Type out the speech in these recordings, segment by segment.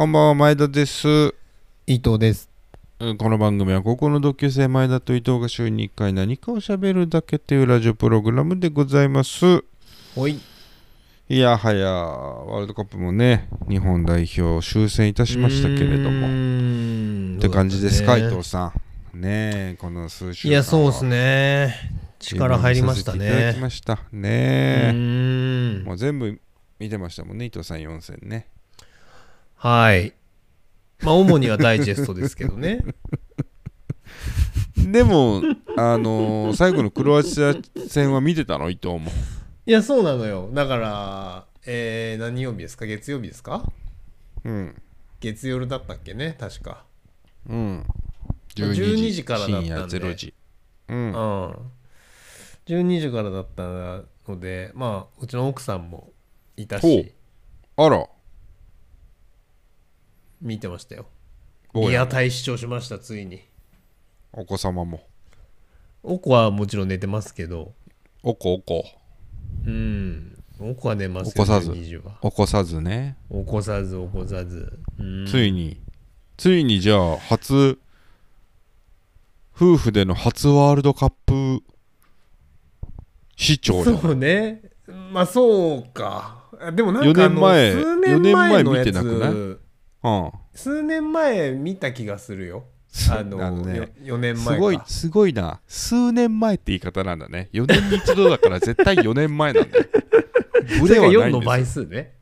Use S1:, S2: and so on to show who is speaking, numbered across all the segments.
S1: こんばんは、前田です。
S2: 伊藤です。
S1: うんこの番組は高校の同級生前田と伊藤が週に1回何かを喋るだけっていうラジオプログラムでございます。
S2: おい。
S1: いやはや、ワールドカップもね、日本代表終戦いたしましたけれども。
S2: も
S1: って感じですか、伊
S2: い
S1: 藤さん。ねえ、この数週間
S2: いや、そうです
S1: ね。
S2: ね。力入りました
S1: いただき
S2: ね。
S1: ました。
S2: う
S1: ねもう全部見てましたもんね、伊藤さん4戦ね。
S2: はい。まあ、主にはダイジェストですけどね。
S1: でも、あのー最後のクロアチア戦は見てたの？伊藤も。
S2: いや、そうなのよ。だから、えー、何曜日ですか？月曜日ですか？
S1: うん。
S2: 月夜だったっけね？確か。
S1: うん。
S2: 12時からだったんで
S1: 深夜0時。う。
S2: うんん。12時からだったので、まあ、うちの奥さんもいたし、
S1: あら。
S2: 見てましたよ。リアタイ視聴しました、ついに。
S1: お子様も。
S2: お子はもちろん寝てますけど、
S1: おこおこ。
S2: うん。お子は寝ます
S1: 起こさず
S2: 20は。
S1: 起こさずね。
S2: 起こさず、起こさず。うん
S1: ついに。ついにじゃあ、初、夫婦での初ワールドカップ視聴じゃん
S2: そうね。まあそうか。あでもなん
S1: 4
S2: かあの
S1: 年前
S2: 数年前のや
S1: 4年前見てなくない？
S2: つ、
S1: うん。
S2: 数年前見た気がするよ。あの
S1: あのね
S2: よ4年前か。
S1: すごい、すごいな。数年前って言い方なんだね。4年に一度だから絶対4年前なんだよ。ブ
S2: それが4
S1: レはないん
S2: の倍
S1: です
S2: 数ね。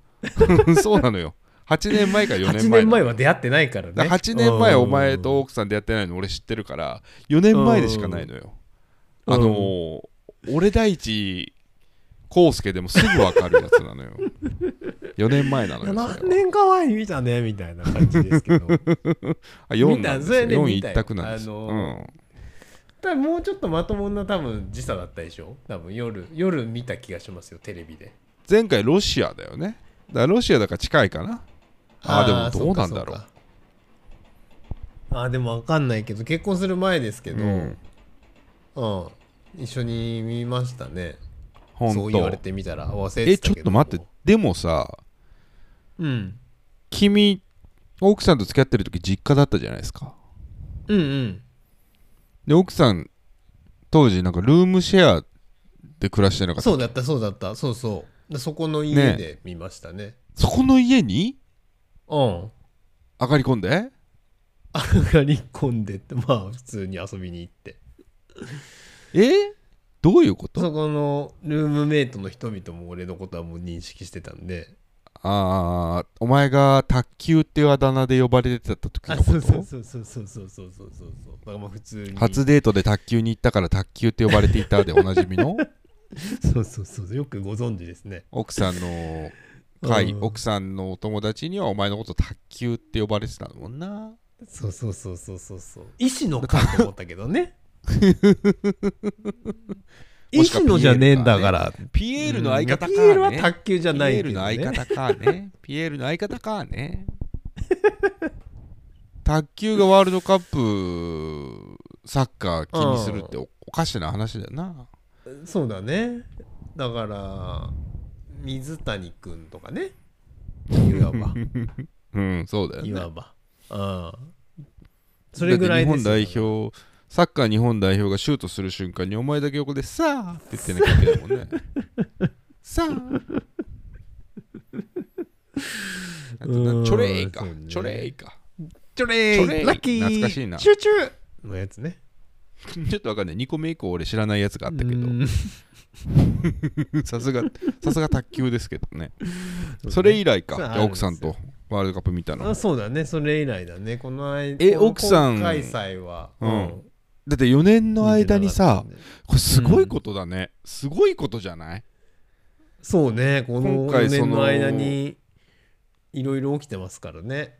S1: よ。そうなのよ。8年前か4
S2: 8
S1: 年前
S2: 年前は出会ってないからね。
S1: だから8年前
S2: うん
S1: お前と奥さんでやってないの俺知ってるから4年前でしかないのよ
S2: うん
S1: あのー俺大地康介でもすぐ分かるやつなのよ 4年前なのよ
S2: 何年か前に見たねみたいな感じですけど。
S1: あ4なんですよ
S2: 見たそれね
S1: 4
S2: 見たよ
S1: 一択なんです。よ、
S2: あの多分もうちょっとまともな多分時差だったでしょ？多分夜夜見た気がしますよテレビで。
S1: うん前回ロシアだよね。だからロシアだから近いかな。あーでもどうなんだろう。
S2: あーでも分かんないけど結婚する前ですけど、
S1: う
S2: うん。ん一緒に見ましたね。
S1: 本
S2: そう言われ
S1: 当
S2: てみたら忘れて
S1: えちょ
S2: たけど
S1: っと待って。でもさ
S2: うん。
S1: 君奥さんと付き合ってる時実家だったじゃないですか。
S2: うんうん。
S1: で奥さん当時なんかルームシェアで暮らしてなかった
S2: そうだったそうだった。そうそう。でそこの家
S1: ね。
S2: で見ましたね。
S1: そこの家に？
S2: うん。
S1: 上がり込んで？
S2: 上がり込んでってまあ普通に遊びに行って。
S1: え？どういうこと？
S2: そこのルームメイトの人々も俺のことはもう認識してたんで
S1: ああお前が卓球っていうあだ名で呼ばれてた時のこ
S2: あそうそう
S1: と
S2: そうそうそうそうそうそうそう。だからまあ普通に。
S1: 初デートで卓球に行ったから卓球って呼ばれていたでおなじみの？
S2: そうそうそうよくご存知ですね。
S1: 奥さんの会、
S2: うん。
S1: 奥さんのお友達にはお前のこと卓球って呼ばれてたもんな。
S2: そうそうそうそうそうそう。医師のかと思ったけどね 医
S1: もしくは
S2: 師のじゃね。えんだから。
S1: ピエールの相方か、ね。
S2: ピエールは卓球じゃない
S1: ピエールの相方かね。ピエールの相方かね。卓球がワールドカップサッカー気にするっておおかしな話だよな。
S2: そうだね。だから水谷君とかね。いわば。
S1: うんそうだよね。
S2: いわば。うん。それぐらいです
S1: て日本代表サッカー日本代表がシュートする瞬間にお前だけ横でさあって言ってなきゃいけないもんね。さあ。チョレイか、
S2: ね。
S1: チョレイか。
S2: ちょれ
S1: ちょれ
S2: ラッキー。
S1: 懐かしいな。
S2: チューチュー。のやつね。
S1: ちょっとわかんない。2個目以降俺知らないやつがあったけど。
S2: うん。
S1: さすがさすが卓球ですけどね。それ以来か。奥さんとワールドカップ見たの。
S2: あそうだね。それ以来だね。この間
S1: え奥さん。
S2: 今開催は。
S1: うんだって4年の間にさこれすごいことだね、すごいことじゃない？
S2: そうねこの4
S1: 今回その
S2: 年の間にいろいろ起きてますからね。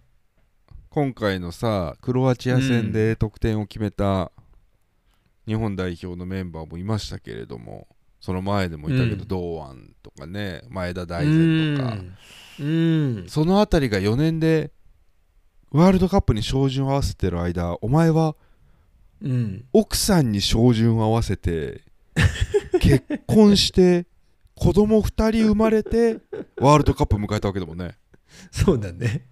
S1: 今回のさクロアチア戦で得点を決めた日本代表のメンバーもいましたけれどもその前でもいたけど、
S2: うん。
S1: 堂安とかね前田大然とか。
S2: うん。うん。
S1: そのあたりが4年でワールドカップに照準を合わせてる間お前は
S2: うん
S1: 奥さんに照準を合わせて結婚して子供2人生まれてワールドカップ迎えたわけだもんね。
S2: そうだね。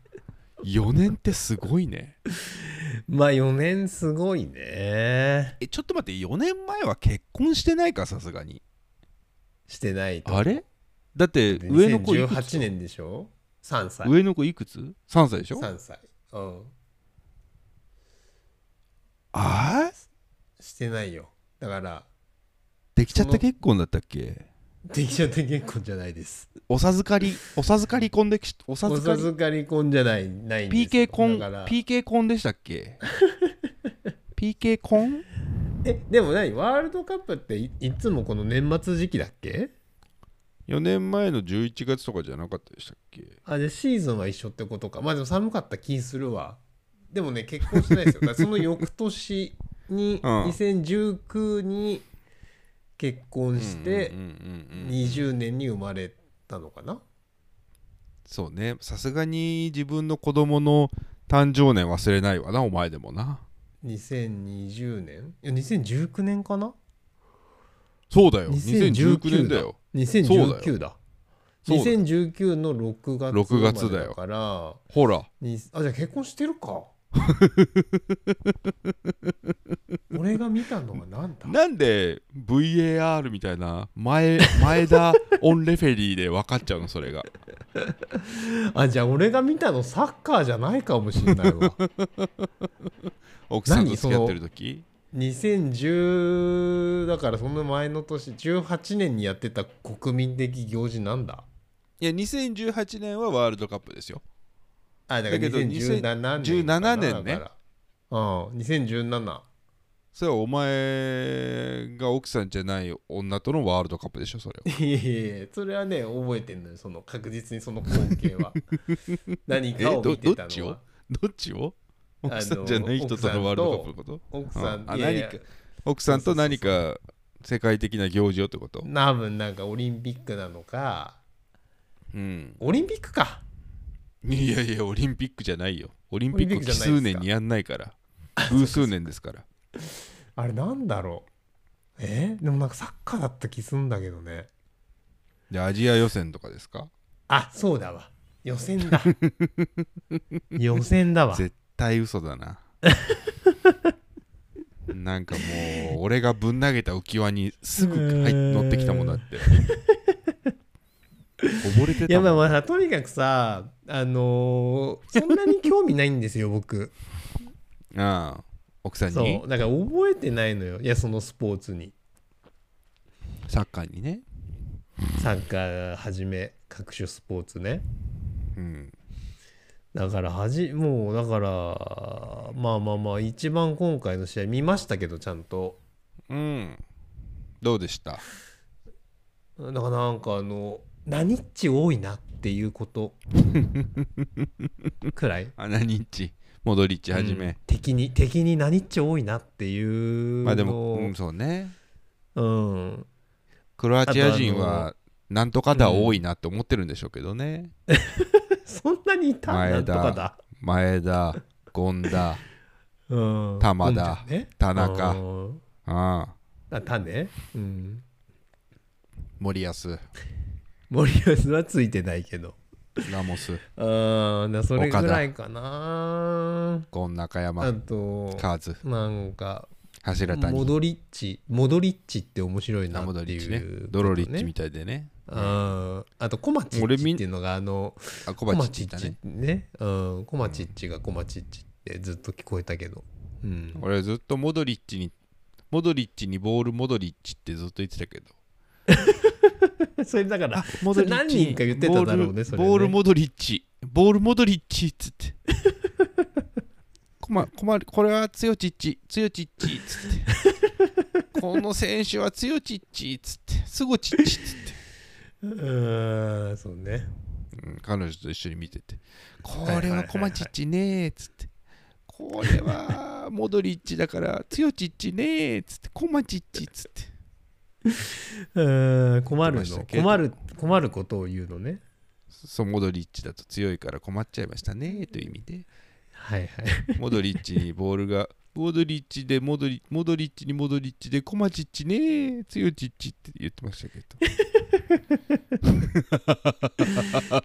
S1: 4年ってすごいね。
S2: まあ4年すごいね。
S1: えちょっと待って4年前は結婚してないかさすがに。
S2: してないと
S1: あれ？だって上の子いくつ
S2: 2018年でしょ？3歳。
S1: 上の子いくつ ?3 歳でしょ
S2: ？3歳。うん
S1: あー？
S2: してないよ。だから
S1: できちゃった結婚だったっけ？
S2: できちゃって結婚じゃないです。
S1: お授かりお授かり婚できお
S2: お
S1: 授かり？
S2: 授かり婚じゃないないんですよ。
S1: PK 婚？
S2: だから。
S1: PK 婚でしたっけ？PK 婚？
S2: えでも何？ワールドカップっていいつもこの年末時期だっけ
S1: ？4年前の11月とかじゃなかったでしたっけ？
S2: あでシーズンは一緒ってことか。まあでも寒かった気するわでもね結婚してないですよ。だからその翌年に、
S1: うん。
S2: 2019に結婚して
S1: うんうんうんうん
S2: 20年に生まれたのかな？
S1: そうね。さすがに自分の子供の誕生年忘れないわなお前でもな。
S2: 2020年？いや2019年かな？
S1: そうだよ。
S2: 2019
S1: 2019年だよ。
S2: 2019だ。
S1: そうだよ。
S2: 2019の6月
S1: 6月だよ
S2: 生まれから。
S1: ほら。
S2: にあじゃあ結婚してるか 俺が見たのは何だ？
S1: なんで VAR みたいな前前田オンレフェリーで分かっちゃうの？それが。
S2: あじゃあ俺が見たのサッカーじゃないかもしれないわ。
S1: 奥さんと
S2: 何
S1: 付き合ってる時
S2: ？2010だからその前の年18年にやってた国民的行事なんだ？
S1: いや2018年はワールドカップですよ
S2: あだから
S1: だけど
S2: 2017年かな
S1: 17年ね。
S2: うん。2017
S1: それはお前が奥さんじゃない女とのワールドカップでしょそれは。い
S2: やいやいやそれはね覚えてんのよその確実にその光景は。何かを見てた
S1: えどどっちを？
S2: のは
S1: どっちを？奥さんじゃない人とのワールドカップのこと？
S2: 奥さん
S1: 何か奥さんと何か世界的な行事をってこと？
S2: 多分なんかオリンピックなのか。
S1: うん。
S2: オリンピックか
S1: いやいやオリンピックじゃないよ。オリンピック奇数年にやんないから。偶数年ですから。
S2: あれなんだろう。え？でもなんかサッカーだった気すんだけどね。
S1: でアジア予選とかですか？
S2: あそうだわ。予選だ。予選だわ。
S1: 絶対嘘だな。なんかもう俺がぶん投げた浮き輪にすぐ入っ乗ってきたもんだって溺れて
S2: いや
S1: たもん
S2: まあまあとにかくさあのーそんなに興味ないんですよ僕。
S1: ああ奥さん
S2: そ
S1: に
S2: う。だから覚えてないのよ。いやそのスポーツに。
S1: サッカーにね。
S2: サッカーはじめ各種スポーツね。
S1: うん。
S2: だからはじもうだからまあまあまあ一番今回の試合見ましたけどちゃんと。
S1: うん。どうでした？
S2: だからなんかあの何っち多いなっていうこと。くらい？
S1: アナニッチモドリッチはじめ、
S2: うん。敵に敵に何っち多いなっていう
S1: まあでも、
S2: の
S1: うん、そうね。
S2: うん。
S1: クロアチア人はなんとかだ多いなって思ってるんでしょうけどね、
S2: そんなにいた
S1: 前田
S2: とかだ
S1: 前田権田
S2: うん。
S1: 玉田田中。
S2: うん。
S1: ああ
S2: あ種？うん。
S1: 森保
S2: 森保はついてないけど。
S1: ラモス。
S2: うんだそれぐらいかな。
S1: ゴン中
S2: あ
S1: 山
S2: と
S1: カーズ。
S2: なんか
S1: 柱谷。
S2: モドリッチ。モドリッチって面白いなっていう。
S1: ドリッチね。ドロリッチみたいでね。
S2: うんあとコマチッチっていうのがあの
S1: あコ
S2: マチッチ
S1: ね。
S2: ね。うんコマチッチがコマチッチってずっと聞こえたけど。うん。
S1: 俺ずっとモドリッチにモドリッチにボールモドリッチってずっと言ってたけど
S2: それだから何人か言ってただろうねそれね。
S1: ボールモドリッチ。ボールモドリッチっつって。こま困るこれは強ちっち強ちっちっつって。この選手は強ちっちっつって。すごちっちっつって、
S2: うんそうね。
S1: うん、彼女と一緒に見てて。これはコマチッチねーっつって。これはモドリッチだから強ちっちねーっつって。コマチッチっつって
S2: う ん困るの困る困ることを言うのね。
S1: そうモドリッチだと強いから困っちゃいましたねという意味で。
S2: はいはい。
S1: モドリッチにボールが、モドリッチでモドリ、モドリッチにモドリッチで、コマチッチね、強ちっちって言ってましたけど。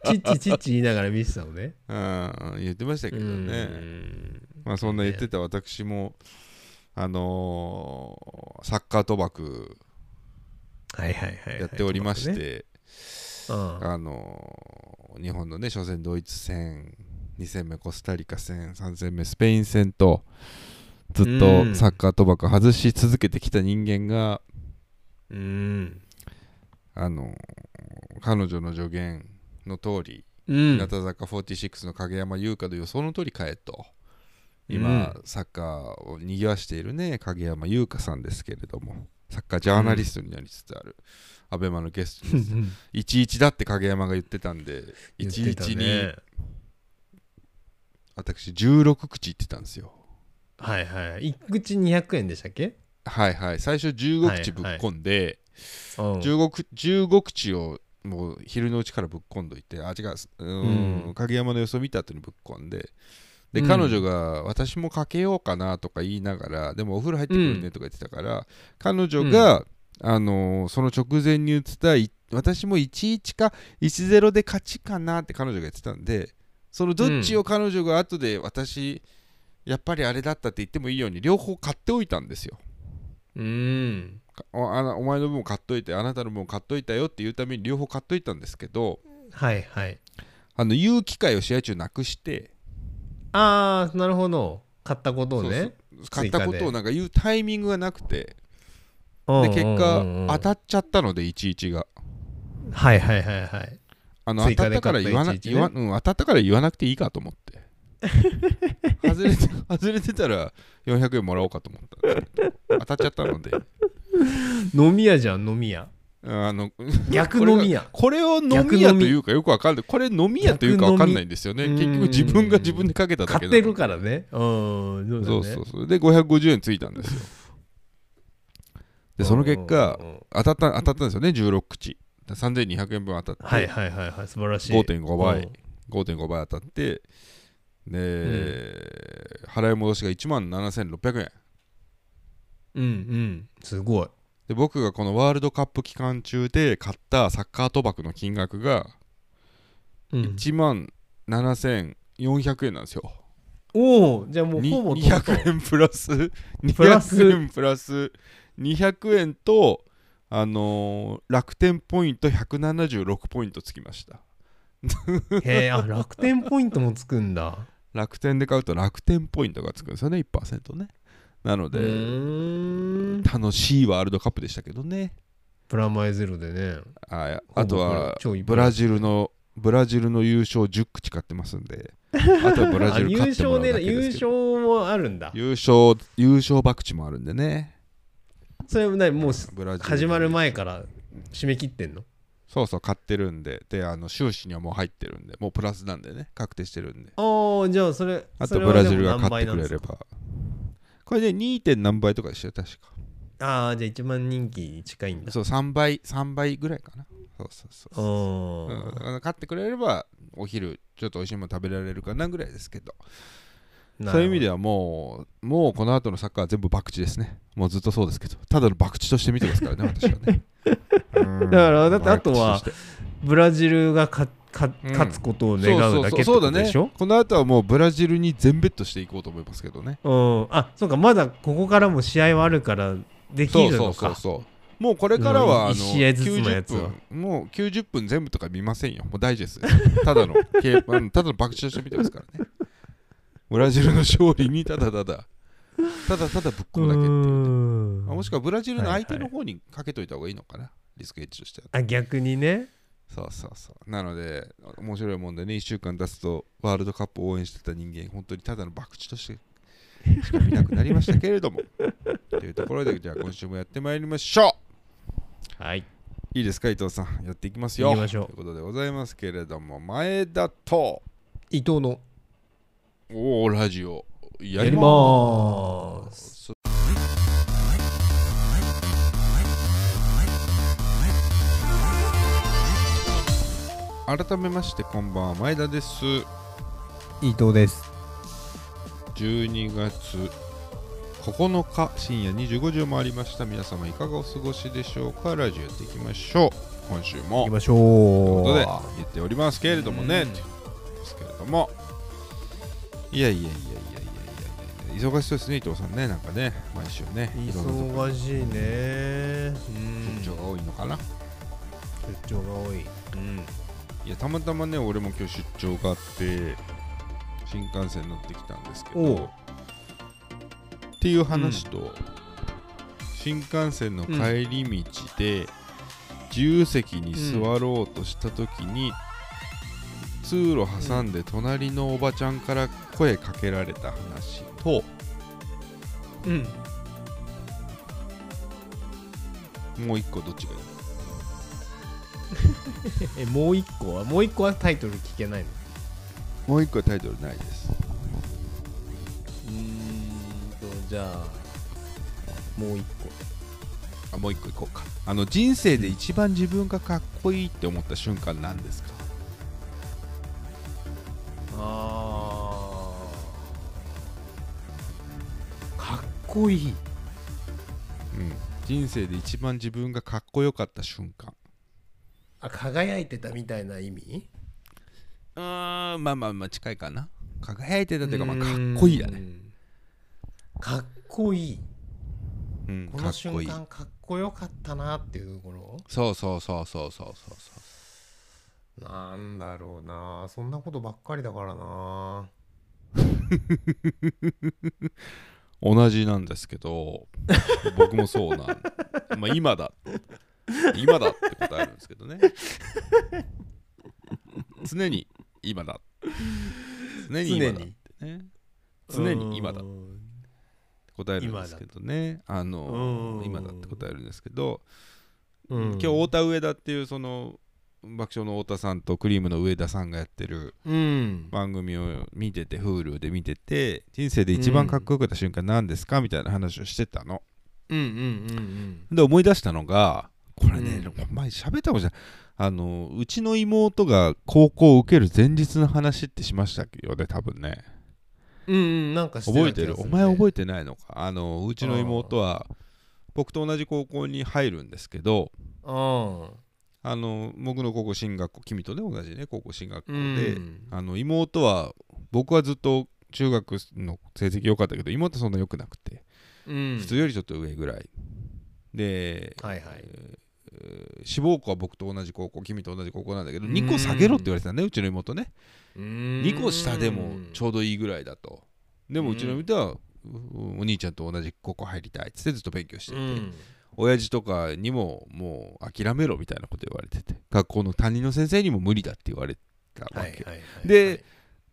S2: チッチチッチ言いながら見てたのね。
S1: うん言ってましたけど
S2: う
S1: ね
S2: ん。
S1: まあそんな言ってた私もあのーサッカー賭博やっておりまし
S2: ね
S1: て、
S2: うん。
S1: あのー日本のね初戦ドイツ戦2戦目コスタリカ戦3戦目スペイン戦とずっ
S2: う
S1: と
S2: ん。
S1: サッカー賭博外し続けてきた人間が、
S2: うん。
S1: あのー彼女の助言の通り、
S2: うん。
S1: 日向坂46の影山優香の予想の通り変えと。今、
S2: うん。
S1: サッカーを賑わしているね影山優香さんですけれどもサッカージャーナリストになりつつある、アベマのゲストです。11だって影山が言ってたんで
S2: 言ってた
S1: 11に
S2: ね
S1: 私16口言ってたんですよ。
S2: はいはい。一口200円でしたっけ？
S1: はいはい。最初15口ぶっ込んで、
S2: うん。
S1: 15, 口15口をもう昼のうちからぶっ込んどいてあ違ううーん
S2: うん。
S1: 影山の予想見た後にぶっ込んでで、
S2: うん。
S1: 彼女が私もかけようかなとか言いながらでもお風呂入ってくるねとか言ってたから、彼女が、あのーその直前に言ってたい私も11か10で勝ちかなって彼女が言ってたんでそのどっちを彼女が後で私やっぱりあれだったって言ってもいいように両方買っておいたんですよ。
S2: うん。
S1: おお前の分も買っといてあなたの分も買っといたよっていうために両方買っといたんですけど
S2: はいはい。
S1: あの言う機会を試合中なくして
S2: ああなるほど。買ったことを
S1: そう
S2: ね
S1: そう。買ったことをなんか言うタイミングがなくて。
S2: うん
S1: で結果当たっちゃったので11が。
S2: はいはいはいはい。
S1: あの当たったから言わな、
S2: 買った11ね。
S1: 言わうん、当たったから言わなくていいかと思って。外れて外れてたら400円もらおうかと思った。当たっちゃったので。
S2: 飲み屋じゃん飲み屋
S1: あの
S2: 逆飲み屋
S1: これを飲み屋というかよくわかんない。これ飲み屋というかわかんないんですよね。結局自分が自分でかけただけ
S2: 買ってるからね。うん
S1: そうそう。そうで550円ついたんですよ。でその結果当たった当たったんですよね16口。3200円分当たって、
S2: はいはいはいはい素晴らしい。
S1: 5.5倍。
S2: うん。
S1: 5.5倍当たって。で、払い戻しが1万7600円。
S2: うんうん。すごい
S1: で僕がこのワールドカップ期間中で買ったサッカー賭博の金額が
S2: うん。
S1: 1万7400円なんですよ、
S2: おおじゃあもう
S1: に
S2: ほぼトントン
S1: 200円プラス
S2: プラス
S1: ？200円プラス200円とあのー楽天ポイント176ポイントつきました。
S2: へえあ楽天ポイントもつくんだ。
S1: 楽天で買うと楽天ポイントがつくんですよね1%ねなの
S2: う
S1: で、楽しいワールドカップでしたけどね。
S2: プラマイゼロでね。
S1: ああとはブラジルのブラジルの優勝10口買ってますんで。あとはブラジル勝ってもらうだけです
S2: 優
S1: けど。
S2: 勝もあるんだ。
S1: 優勝優勝博打もあるんでね。
S2: それねもう
S1: ブラジル。
S2: 始まる前から締め切ってんの？
S1: そうそう買ってるんで。であの収支にはもう入ってるんで。もうプラスなんでね。確定してるんで。
S2: ああじゃあそれ
S1: あ
S2: それはでも
S1: とブラジルが
S2: 何
S1: 勝ってくれればこれで 2. 点何倍とかでしたよ確か。
S2: ああじゃあ一番人気に近いんだ。
S1: そう3倍3倍ぐらいかな。そうそうそうそう。
S2: あ
S1: うん買ってくれればお昼ちょっと美味しいもの食べられるかなぐらいですけど。そういう意味で
S2: は
S1: はもうもうこの後のサッカーは全部博打ですね。もうずっとそうですけど。ただの博打として見てますからね私はね。だ
S2: だからだってあとはブラジルがかか
S1: うん。
S2: 勝つことを願うだけって
S1: そうだね
S2: ことでしょ
S1: この後はもうブラジルに全ベットしていこうと思いますけどね。
S2: うんあそうかまだここからも試合はあるからでき
S1: そうそう
S2: るのか
S1: そうそう。もうこれからはあの
S2: うん。一試合ずつのやつは。
S1: 90分もう90分全部とか見ませんよ。もうダイジェストです。ただの ただの博打として見てますからね。ブラジルの勝利にただただ。ただただぶっ込むだけっていう。ねあもしくはブラジルの相手の方にかけといた方がいいのかな、リスクエッジとしては。
S2: あ逆にね
S1: そうそうそう。なので面白いもんでね1週間経つとワールドカップを応援してた人間本当にただの博打として しか見なくなりましたけれども。というところでじゃあ今週もやってまいりましょ
S2: はい、
S1: ういいですか伊藤さん。やっていきますよ。
S2: 行きましょう。
S1: ということでございますけれども前田と
S2: 伊藤の。
S1: おおラジオ。や
S2: やり
S1: ま
S2: す
S1: 改めましてこんばんは前田です。
S2: 伊藤です。
S1: 12月9日深夜25時を回りました。皆様いかがお過ごしでしょうか？ラジオやっていきましょう。今週も
S2: 行きまし
S1: という
S2: ょ
S1: ことで言っておりますけれどもね、ですけれども。いやいやいやいやいやいやいや。忙しそうですね伊藤さんね。なんかね毎週ね。
S2: 忙しいね。うん。
S1: 出張が多いのかな。
S2: 出張が多い。
S1: うんいやたまたまね俺も今日出張があって新幹線乗ってきたんですけ
S2: おう。
S1: どっていう話と、新幹線の帰り道で、自由席に座ろうとした時に、通路挟んで隣のおばちゃんから声かけられた話と、
S2: うん。
S1: もう一個どっちがいい？
S2: えもう一個は？もう一個はタイトル聞けないの？
S1: もう一個はタイトルないです。
S2: うーんとじゃあもう一
S1: あもう一個いこうか。あの人生で一番自分がかっこいいって思った瞬間なんですか？
S2: 個あかっこいい。
S1: うん。人生で一番自分がかっこよかった瞬間
S2: あ輝いてたみたいな意味？
S1: うーんまあまあまあ近いかな。輝いてたというかまあかっこいいだね。
S2: うんかっこいい。
S1: うん
S2: この瞬
S1: かっこいい。
S2: 間かっこよかったなっていうところ？
S1: そうそうそうそうそうそうそう。
S2: なんだろうな。そんなことばっかりだからな。
S1: 同じなんですけど僕もそうなん。まあ今だ今だって答えるんですけどね。常に今だ。常に今だってね。常に。今だ。答えるんですけどね。あの
S2: うん。
S1: 今だって答えるんですけど
S2: うん。
S1: 今日太田上田っていうその爆笑の太田さんとクリームの上田さんがやってる
S2: うん。
S1: 番組を見てて Hulu で見てて人生で一番かっこよかった瞬間何ですかみたいな話をしてたの。
S2: うんうんうん。
S1: で思い出したのがこれね、
S2: うん。
S1: 前喋ったかもしれないあのうちの妹が高校を受ける前日の話ってしましたよね多分ね。
S2: うんうんなんかして
S1: 覚えてる？お前覚
S2: え
S1: えてないのか？あのうちの妹は僕と同じ高校に入るんですけど
S2: うん
S1: あの僕の高校進学校君とね同じね高校進学校
S2: う
S1: で、
S2: ん。
S1: あの妹は僕はずっと中学の成績良かったけど妹はそんな良くなくて、
S2: うん。
S1: 普通よりちょっと上ぐらい。で、
S2: はいはい。
S1: えー志望校は僕と同じ高校君と同じ高校なんだけど
S2: うん。
S1: 2個下げろって言われてたねうちの妹ね。
S2: 2
S1: 2個下でもちょうどいいぐらいだと。でもうちの妹はうお兄ちゃんと同じ高校入りたいっつってずっと勉強してて、
S2: うん。
S1: 親父とかにももう諦めろみたいなこと言われてて。学校の担任の先生にも無理だって言われたわけ、で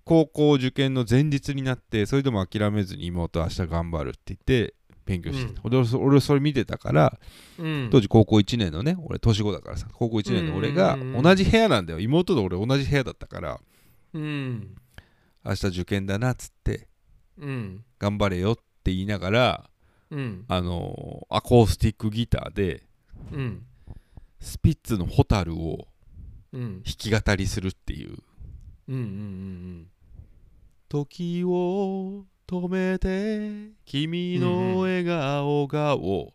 S1: 高校受験の前日になってそれでも諦めずに妹は明日頑張るって言って勉強してた、俺そ俺それ見てたから
S2: うん。
S1: 当時高校1年のね俺年子だからさ高校1年の俺が
S2: うんうん。うん
S1: 同じ部屋なんだよ。妹と俺同じ部屋だったから
S2: うん。
S1: 明日受験だなっつって
S2: うん。
S1: 頑張れよって言いながら
S2: うん。
S1: あのーアコースティックギターで
S2: うん。
S1: スピッツの「ホタル」を
S2: うん。
S1: 弾き語りするっていう。
S2: うんうん。
S1: 時を止めて君の笑顔がを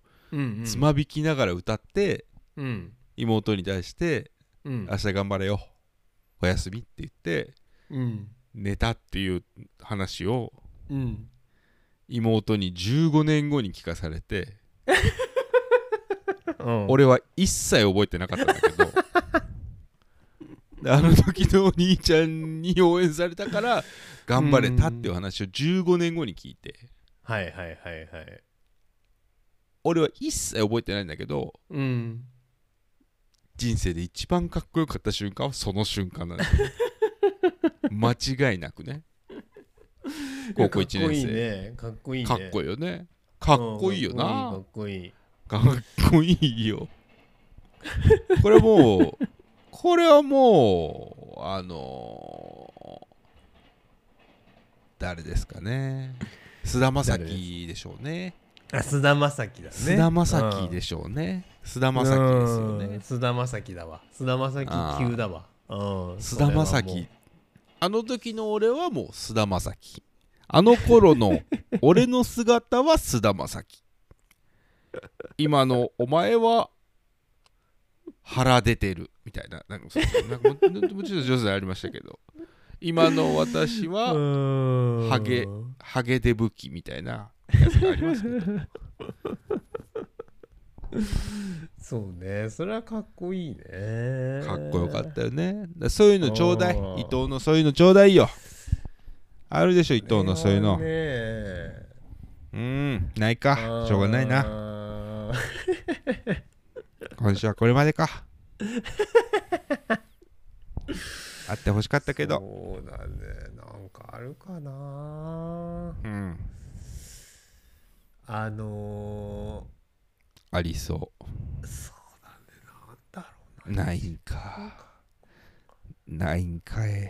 S1: つまびきながら歌って
S2: うん。
S1: 妹に対して
S2: うん。
S1: 明日頑張れよ。おやすみって言って
S2: うん。
S1: 寝たっていう話を
S2: うん。
S1: 妹に15年後に聞かされて
S2: うん。
S1: 俺は一切覚えてなかったんだけどであの時のお兄ちゃんに応援されたから頑張れたっていう話を15年後に聞いて。
S2: はいはいはいはい。
S1: 俺は一切覚えてないんだけど
S2: うん。
S1: 人生で一番かっこよかった瞬間はその瞬間なんだよ。間違いなくね。高校1年生。
S2: かっこいいね。
S1: かっこいいよね。かっこいいよな。
S2: かっこいい。
S1: かっこいいよ。これもうこれはもうあの誰ですかね。菅田将暉でしょうね。
S2: あ菅田将暉だね。
S1: 菅田将暉でしょうね。菅田将暉ですよね。
S2: 菅田将暉だわ。菅田将暉級だわ。うん。
S1: 菅田将暉。あの時の俺はもう菅田将暉。あの頃の俺の姿は菅田将暉。今のお前は腹出てるみたいな。なんかそうなんかもうもうちょっと上手でありましたけど。今の私は ハゲハゲデブキみたいなやつがありますけど。
S2: そうね。それはかっこいいね。
S1: かっこよかったよね。だそういうのちょうだい。伊藤のそういうのちょうだいよ。あるでしょ伊藤のそういうの。うん。ないか。しょうがないな。
S2: な
S1: 今週はこれまでか。あってほしかったけど。
S2: そうだね。なんかあるかな。
S1: うん。
S2: あの
S1: ありそ
S2: ー、そうだね。なんだろ
S1: うな。いんか。ないんかい。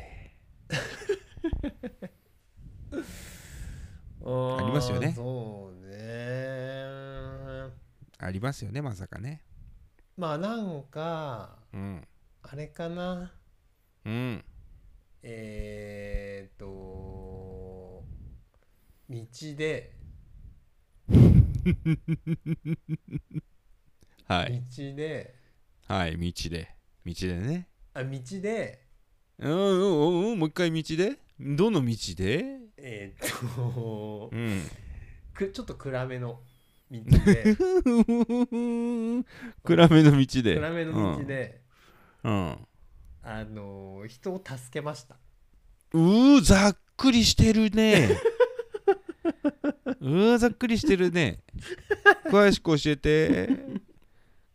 S2: うな
S1: ありますよね。
S2: そうね。
S1: ありますよねまさかね
S2: まあなんか
S1: うん。
S2: あれかな。
S1: うん。
S2: えー、っと 道で。
S1: はい。
S2: 道で。
S1: はい道で。道でね。
S2: あ道で。
S1: うんうんうんうんもう一回道で？どの道で？
S2: えー、っと
S1: うん。
S2: くちょっと暗めの道で
S1: 暗めの道で。
S2: 暗めの道で、
S1: うん。
S2: あの人を助けました。
S1: うーざっくりしてるね。うーざっくりしてるね。詳しく教えて。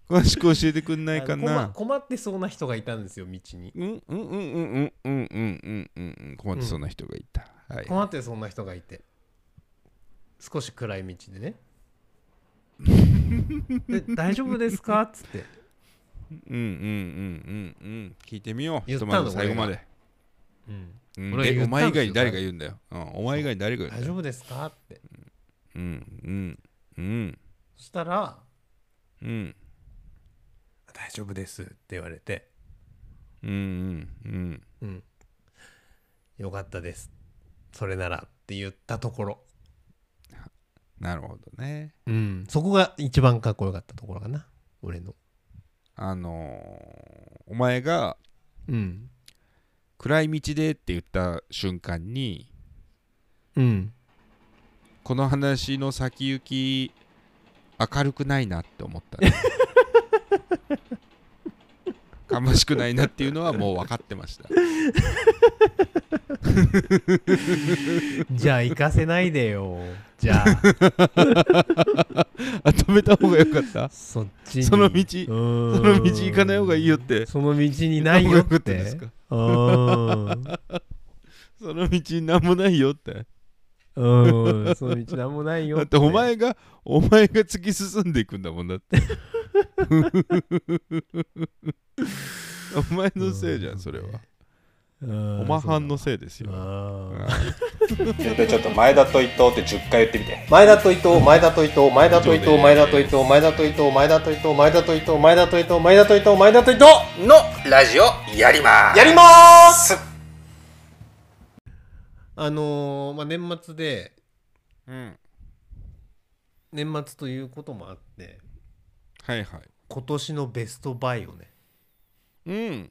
S1: 詳しく教えてくんないかな。
S2: 困ってそうな人がいたんですよ道に。
S1: うんうんうんうんうんうんうんうんうんうん。困ってそうな人がいた、はい。
S2: 困ってそうな人がいて。少し暗い道でね で大丈夫ですか？っつって。
S1: うんうんうんうんうん。聞いてみよう。
S2: 言ったの？
S1: ひとまず最後まで、うん、
S2: 俺が言ったんですよ
S1: でお前以外に誰が言うんだよ、うん、お前以外に誰が言うんだよ？
S2: 大丈夫ですか？って。
S1: うんうんうん。
S2: そしたら
S1: うん。
S2: 大丈夫ですって言われて。
S1: うんうんうん。
S2: うん。よかったです。それならって言ったところ
S1: なるほどね。
S2: うん。そこが一番かっこよかったところかな。俺の。
S1: あのーお前が
S2: うん。
S1: 暗い道でって言った瞬間に
S2: うん。
S1: この話の先行き明るくないなって思ったね かましくないなっていうのはもう分かってました。
S2: じゃあ行かせないでよ。じゃあ。
S1: あ止めた方がよかった？
S2: そっちに。
S1: その道？
S2: そ
S1: その道行かない方がいいよって。
S2: その道にないよって。
S1: その道に何もないよって。
S2: うん。その道なんもないよ
S1: だってお前がお前が突き進んでいくんだもんだって お前のせいじゃんそれは。
S2: うん。
S1: おまはんのせいですよ。
S3: ちょっと前田と伊藤って10回言ってみて。
S2: 前田と伊藤前田と伊藤前田と伊藤前田と伊藤前田と伊藤前田と伊藤前田と伊藤前田と伊藤前田と伊藤前田と伊藤
S3: のラジオやります。
S2: やりまーす。あのーまあ年末で
S1: うん。
S2: 年末ということもあって
S1: はいはい。
S2: 今年のベストバイをね。
S1: うん。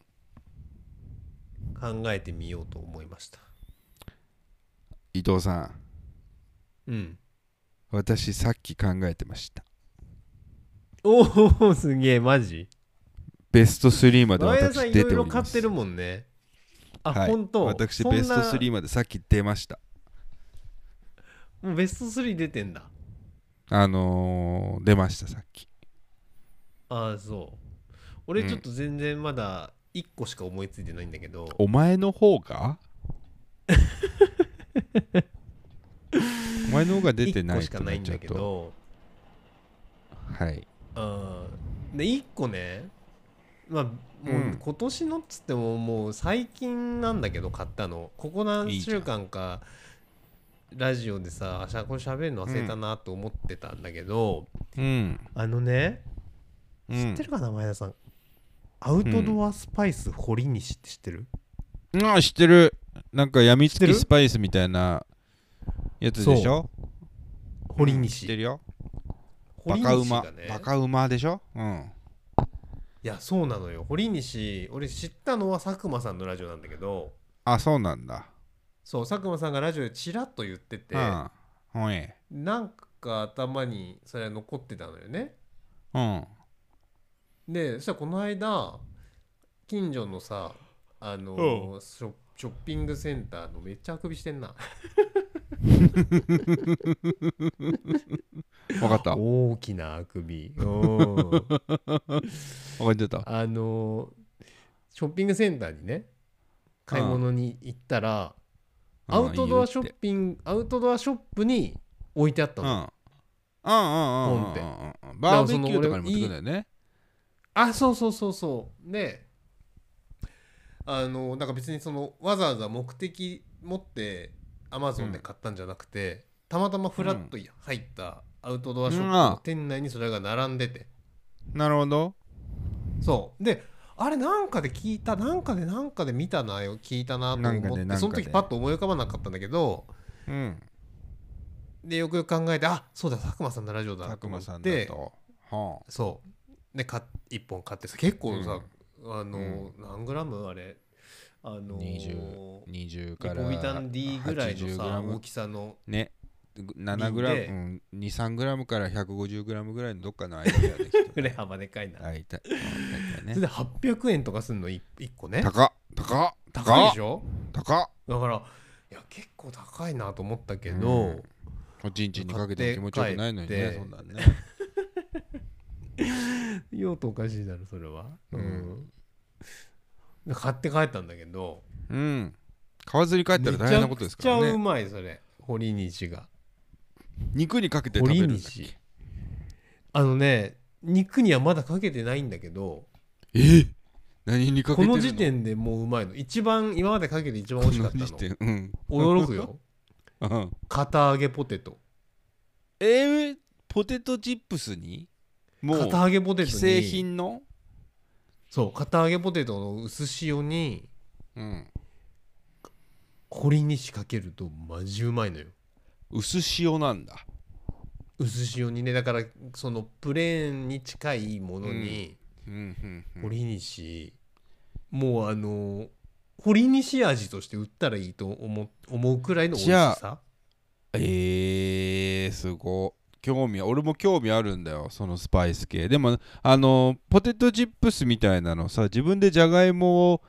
S2: 考えてみようと思いました。
S1: 伊藤さん。
S2: うん。
S1: 私さっき考えてました。
S2: おおすげえマジ？
S1: ベスト3まで
S2: 前田さん
S1: 私
S2: いろいろ
S1: 出ておりま
S2: ってるもんね。あ、
S1: はい。
S2: 本当？
S1: 私
S2: そんな
S1: ベスト3までさっき出ました。
S2: もうベスト3出てんだ。
S1: あのー、出ましたさっき
S2: ああそう。俺ちょっと全然まだ1個しか思いついてないんだけど、
S1: お前の方が？お前の方が出て
S2: 1個し
S1: ないって
S2: かないんだけど。
S1: はい。
S2: うん。で1個ねまあもう
S1: うん。
S2: 今年のっつってももう最近なんだけど買ったの。ここ何週間かラジオでさあしゃこれ喋るの忘れたなと思ってたんだけど、
S1: うん、
S2: あのね
S1: うん
S2: 知ってるかな前田さん。アウトドアスパイス堀西って知ってる、
S1: ああ知ってる。なんかやみつ
S2: 知ってる？
S1: きスパイスみたいなやつでしょ？う。ん知
S2: 堀西、
S1: ってるよ。
S2: 堀
S1: バカ馬、
S2: 西がね。
S1: バカ馬でしょ？うん。
S2: いいやそうなのよ。堀西俺知ったのは佐久間さんのラジオなんだけど。
S1: あそうなんだ。
S2: そう佐久間さんがラジオでチラッと言ってて、
S1: うん。
S2: なんか頭にそれ残ってたのよね。
S1: うん
S2: でそしたらこの間近所のさあのショショッピングセンターのめっちゃあくびしてんな。
S1: 分かった。分
S2: 大きなあくび。うん。
S1: かってた。
S2: あのショッピングセンターにね買い物に行ったら、アウトドアショッピングアウトドアショップに置いてあった
S1: うん。
S2: の、
S1: うんうんうんうんうんバーベキューとかに持ってくんだよね
S2: あそうそうそうそう。であのなんか別にそのわざわざ目的持ってアマゾンで買ったんじゃなくて、たまたまフラッと入ったアウトドアショップの店内にそれが並んでて、
S1: なるほど。
S2: そう。であれなんかで聞いたなんかでなんかで見たなよ聞いたなと
S1: なんか
S2: 思って
S1: でなんかで
S2: その時パッと思い浮かばなかったんだけど
S1: うん。
S2: でよくよく考えてあそうだ佐久間さんのラジオだと思
S1: 佐久間さんだ
S2: って
S1: と。は
S2: そうでか1本買ってさ結構さ、あの、
S1: う
S2: 何グラムあれ？あの
S1: 20 20
S2: リ
S1: から
S2: ポビタン D ぐらいのさ
S1: 80g
S2: 大きさの。
S1: ね。7グラム、うん、23グラムから150グラムぐらいのどっかの間だよね。
S2: 振れ幅でかいな、
S1: あい
S2: それで800円とかすんの？1, 個ね。
S1: 高っ。高っ。高
S2: いでしょ？
S1: 高っ。
S2: だからいや結構高いなと思ったけど、
S1: うん。おちんちんにかけても気持ちよくないのにねそんなんね
S2: 用途おかしいだろそれは。うん、で買って帰ったんだけど。
S1: うん。買わずに帰ったら大変なことですから
S2: めちゃくちゃう
S1: ね
S2: まいそれ。堀西が。
S1: 肉にかけて食べるん
S2: あのね肉にはまだかけてないんだけど。
S1: え？何にかけて
S2: この時点でもううまいの。一番今までかけて一番美味しかった
S1: この時点？うん。
S2: の驚くよ。
S1: うん。
S2: 片揚げポテト。
S1: えー、ポテトチップスに？もう
S2: 片揚げポテトに。
S1: 既製品の？
S2: そう片揚げポテトの薄塩に
S1: うん。
S2: 堀西かけるとマジうまいのよ。
S1: 薄塩なんだ。
S2: 薄塩にねだからそのプレーンに近いものに
S1: うん。うんうん
S2: 堀西、もうあの堀西味として売ったらいいと思う思うくらいの美味し
S1: じゃ
S2: さ
S1: えー、すごい興味俺も興味あるんだよそのスパイス系。でもあのポテトチップスみたいなのさ自分でじゃがいもを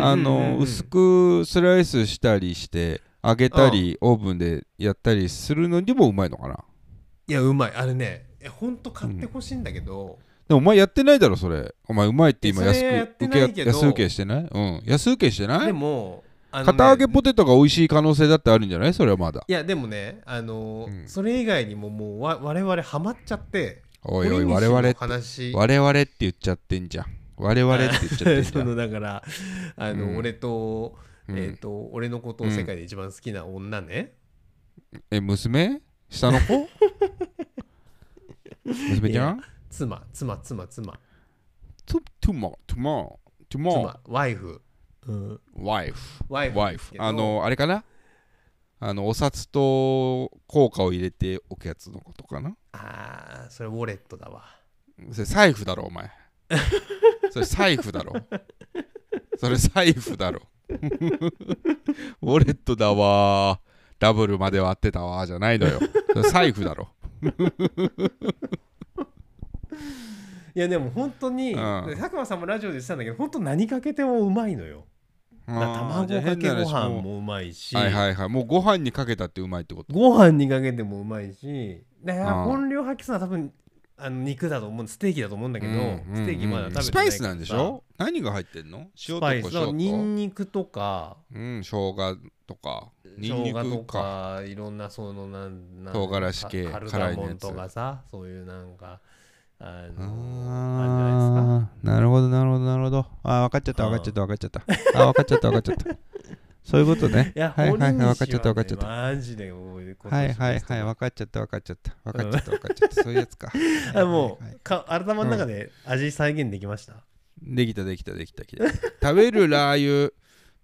S1: あの薄くスライスしたりして揚げたりオーブンでやったりするのにもうまいのかな。い
S2: やうまい。あれねいやほんと買ってほしいんだけど、
S1: でもお前やってないだろそれ。お前うまいって今安く受
S2: け
S1: 安請けしてない？うん。安請けしてない？
S2: でもね
S1: 片揚げポテトが美味しい可能性だってあるんじゃない？それはまだ。
S2: いやでもねあの、
S1: うん。
S2: それ以外にももうわ我々ハマっちゃって
S1: おいおい我々我々って言っちゃってんじゃん。我々って言っちゃってんじ
S2: そ
S1: ゃん。
S2: のだからあの、
S1: うん。
S2: 俺と、
S1: うん。
S2: えっ、と俺のことを世界で一番好きな女ね、
S1: え娘？下の子？娘ちゃん？
S2: 妻妻妻妻。
S1: トゥトゥモトゥモトゥモ
S2: 妻ワイフ、うん、
S1: ワイフ
S2: ワイフ
S1: ワイフあのあれかな？あのお札と硬貨を入れておくやつのことかな？
S2: あーそれウォレットだわ。
S1: それ財布だろお前。それ財布だろ。それ財布だろ。ウォレットだわー。ダブルまで割ってたわーじゃないのよ。財布だろ。
S2: いやでも本当に、
S1: うん。
S2: 佐久間さんもラジオで言ってたんだけど本当何かけてもうまいのよ卵かけご飯もう。まいし、
S1: はいはいはい。もうご飯にかけたってうまいってこと？
S2: ご飯にかけてもうまいし。だから
S1: うん。
S2: 本領発揮するのは多分あの肉だと思うステーキだと思うんだけど、
S1: うんうん
S2: ステーキまだ食べてない
S1: スパイスなんでしょ？何が入ってんの？塩
S2: ス
S1: と
S2: から
S1: 胡椒と
S2: ニンニクとか。
S1: うん生姜とか。ニン
S2: と
S1: クか。
S2: かいろんなそのなんなん
S1: 唐辛子系
S2: カル
S1: 辛いのやつ。
S2: ダモンとかさそういうなんかあのあるんじゃないですか。
S1: あーなるほどなるほどなるほど。あ分かっちゃった分かっちゃった分かっちゃった。あ分かっちゃった分かっちゃった。そういうことね。
S2: いや、
S1: はいはいはい分かっちゃった分かっちゃった。
S2: マジでもう
S1: はいはいはい分かっちゃった分かっちゃった分かっちゃった分かっちゃったそういうやつか。
S2: あも
S1: はいはい。う
S2: か頭の中で味再現できました、
S1: できたできたできたできた。食べるラー油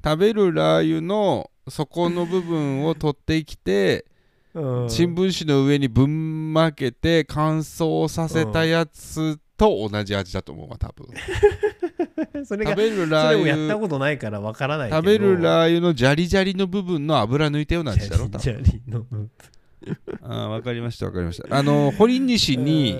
S1: 食べるラー油の底の部分を取ってきて
S2: うん。
S1: 新聞紙の上にぶんまけて乾燥させたやつと同じ味だと思うわ多分。
S2: それが
S1: 食べる
S2: そ
S1: ラ
S2: れをやった
S1: ー油
S2: ことないからわからないけど。
S1: 食べるラー油のジャリジャリの部分の油抜いたような味だろ多分。
S2: ジャリの
S1: ああ分かりました分かりました。あの堀西に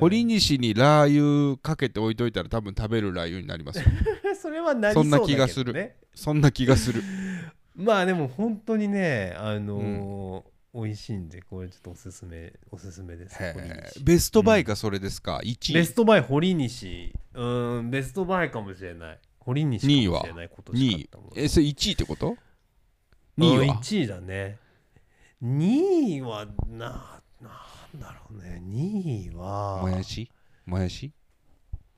S1: 堀西にラー油かけて置いといたら多分食べるラー油になりますよ。
S2: それはなりそう
S1: そんな
S2: だけど、ね、
S1: 気がする。そんな気がする。
S2: まあでも本当にねあのー美味しいんでこれちょっとおすすめおすすめです。
S1: ベストバイがそれですか、1位。
S2: ベストバイ堀西。うーんベストバイかもしれない。堀西かもしれない今
S1: 2
S2: 年買
S1: 位
S2: ったもの。
S1: えそれ1位ってこと？2位は
S2: ？1位だね。2位はななんだろうね。2位は
S1: もやし？もやし？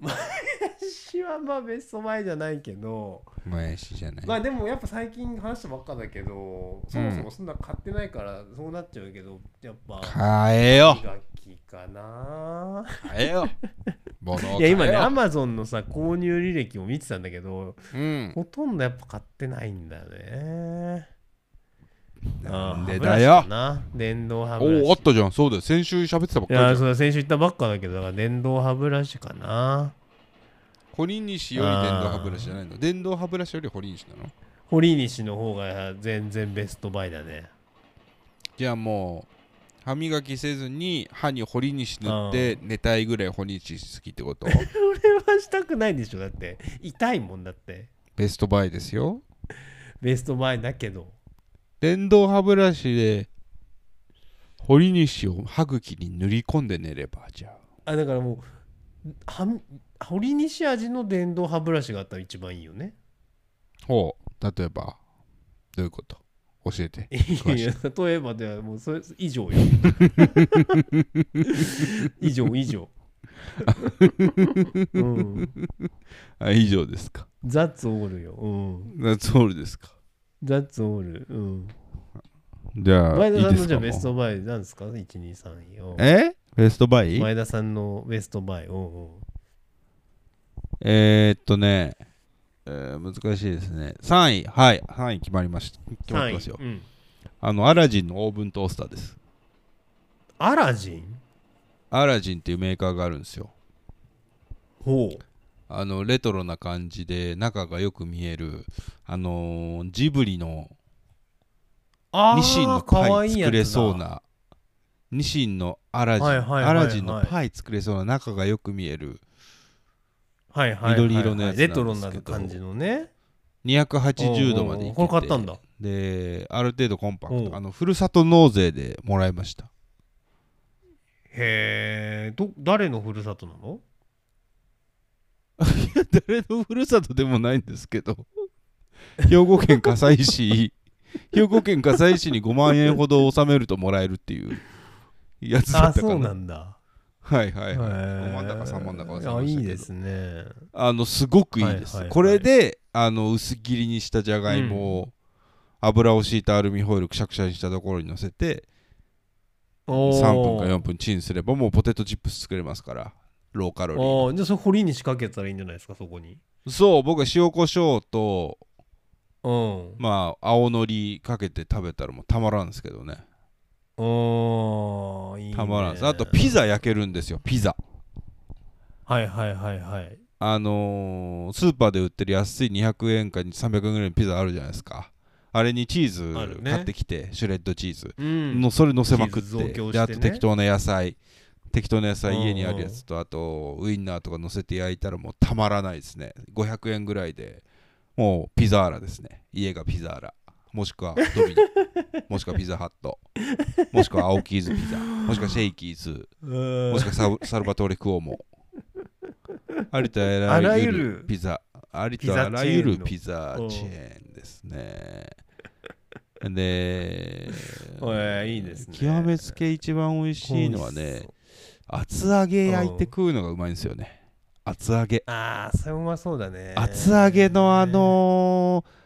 S2: 私はまあベストバイじゃないけど
S1: もやしじゃない、
S2: まあでもやっぱ最近話したばっかだけどそもそもそんな買ってないからそうなっちゃうけどやっぱ
S1: 買えよ
S2: 磨きかな
S1: 買えよ
S2: いや今ねアマゾンのさ購入履歴を見てたんだけど
S1: うん
S2: ほとんどやっぱ買ってないんだよね
S1: でだよ。
S2: かな。電動歯ブラシ。
S1: おおあったじゃん。そうだよ先週喋ってたばっ
S2: いや
S1: かりじゃん。
S2: そうだ先週言ったばっかだけどだから電動歯ブラシかな。
S1: 堀西より電動歯ブラシじゃないの？電動歯ブラシより堀西なの？
S2: 堀西の方が全然ベストバイだね。
S1: じゃあもう歯磨きせずに歯に堀西塗って寝たいぐらい堀西好きってこと？
S2: それはしたくないでしょだって。痛いもんだって。
S1: ベストバイですよ。
S2: ベストバイだけど
S1: 電動歯ブラシで堀西を歯茎に塗り込んで寝ればじゃあ。
S2: あだからもうは堀西味の電動歯ブラシがあったら一番いいよね。
S1: ほう。例えばどういうこと？教えて。
S2: いや例えばではもうそれ以上よ。以 上以上。うん。
S1: あ以上ですか。
S2: ザッツオールよ。うん。
S1: ナッツホールですか
S2: ザッツオールうん。
S1: じゃあ
S2: 前田さんのじゃあベストバイなんですか ?123 位を
S1: え？ベストバイ？
S2: 前田さんのベストバイを
S1: えー、っとね、えー難しいですね。3位、はい、3位決まりました。決まってますよ。
S2: うん、
S1: あの、アラジンのオーブントースターです。
S2: アラジン？
S1: アラジンっていうメーカーがあるんですよ。
S2: ほう
S1: あの、レトロな感じで、中がよく見える、あのージブリの
S2: あ
S1: ニシンの
S2: か
S1: パ
S2: わいいやつだ。
S1: イ作れそうな、ニシンのアラジン、
S2: はいはいはいはい。
S1: アラジンのパイ作れそうな中がよく見える
S2: はいはいはいはい
S1: 緑色のやつなんですけど。
S2: レトロな感じのね。
S1: 280度までいけて
S2: これ買ったんだ。
S1: で、ある程度コンパク
S2: おう
S1: ト。あの、ふるさと納税でもらいました。
S2: へえど誰のふるさとなの？
S1: 誰のふるさとでもないんですけど。兵庫県加西市。兵庫県加西市に5万円ほど納めるともらえるっていう。やつだったかな。
S2: なんだ。
S1: はいはいはい。
S2: へ
S1: 5万だか3万だか忘れましたけど。
S2: あいいですね。
S1: あのすごくいいです、
S2: はいはいはい。
S1: これであの薄切りにしたじゃがいもを、油を敷いたアルミホイルくしゃくしゃにしたところに乗せて
S2: おー。
S1: 3分か4分チンすればもうポテトチップス作れますからローカロリー
S2: あーじゃあそれ堀に仕掛けたらいいんじゃないですかそこに。
S1: そう僕は塩コショウと
S2: うん。
S1: まあ青のりかけて食べたらもうたまらんですけどね。
S2: おーいいね。
S1: たまらんです。あとピザ焼けるんですよピザ。
S2: はいはいはいはい。
S1: あのースーパーで売ってる安い200円か300円ぐらいのピザあるじゃないですか。あれにチーズ買ってきて、シュレッドチーズ。
S2: うん。
S1: のそれ乗せまくって
S2: ね。
S1: であと適当な野菜適当な野菜家にあるやつとあとウインナーとか乗せて焼いたらもうたまらないですね。500円ぐらいでもうピザーラですね。家がピザーラ。もしくはドミノもしくはピザハット。もしくは青キーズピザ。もしくはシェイキーズ。もしくはサルバトーレクオモ。ありとあ
S2: あ
S1: らゆ
S2: る
S1: るピザ。ありとあらゆるピザチェーンですね。で
S2: いいですね。
S1: 極めつけ一番美味しいのはね厚揚げ焼いて食うのがうまいんですよね。厚揚げ。
S2: ああそれうまそうだね。
S1: 厚揚げのあのー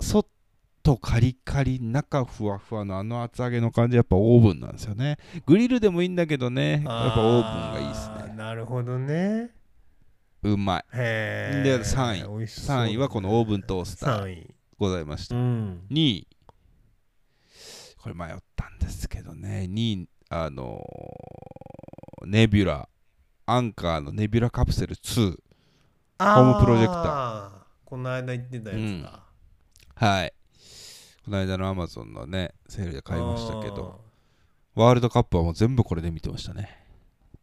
S1: 外カリカリ中ふわふわのあの厚揚げの感じやっぱオーブンなんですよね。グリルでもいいんだけどね。やっぱオーブンがいいですね。
S2: なるほどね。
S1: うまい。
S2: へえ
S1: で3位。
S2: ね。
S1: 3位はこのオーブントースター
S2: 3位。
S1: ございました。
S2: うん。
S1: 2位。これ迷ったんですけどね。2位あのーネビュラアンカーのネビュラカプセル2
S2: あ
S1: ホームプロジェクタ
S2: ー。この間言ってたやつだ、
S1: はい。この間のアマゾンのねセールで買いましたけど。ワールドカップはもう全部これで見てましたね。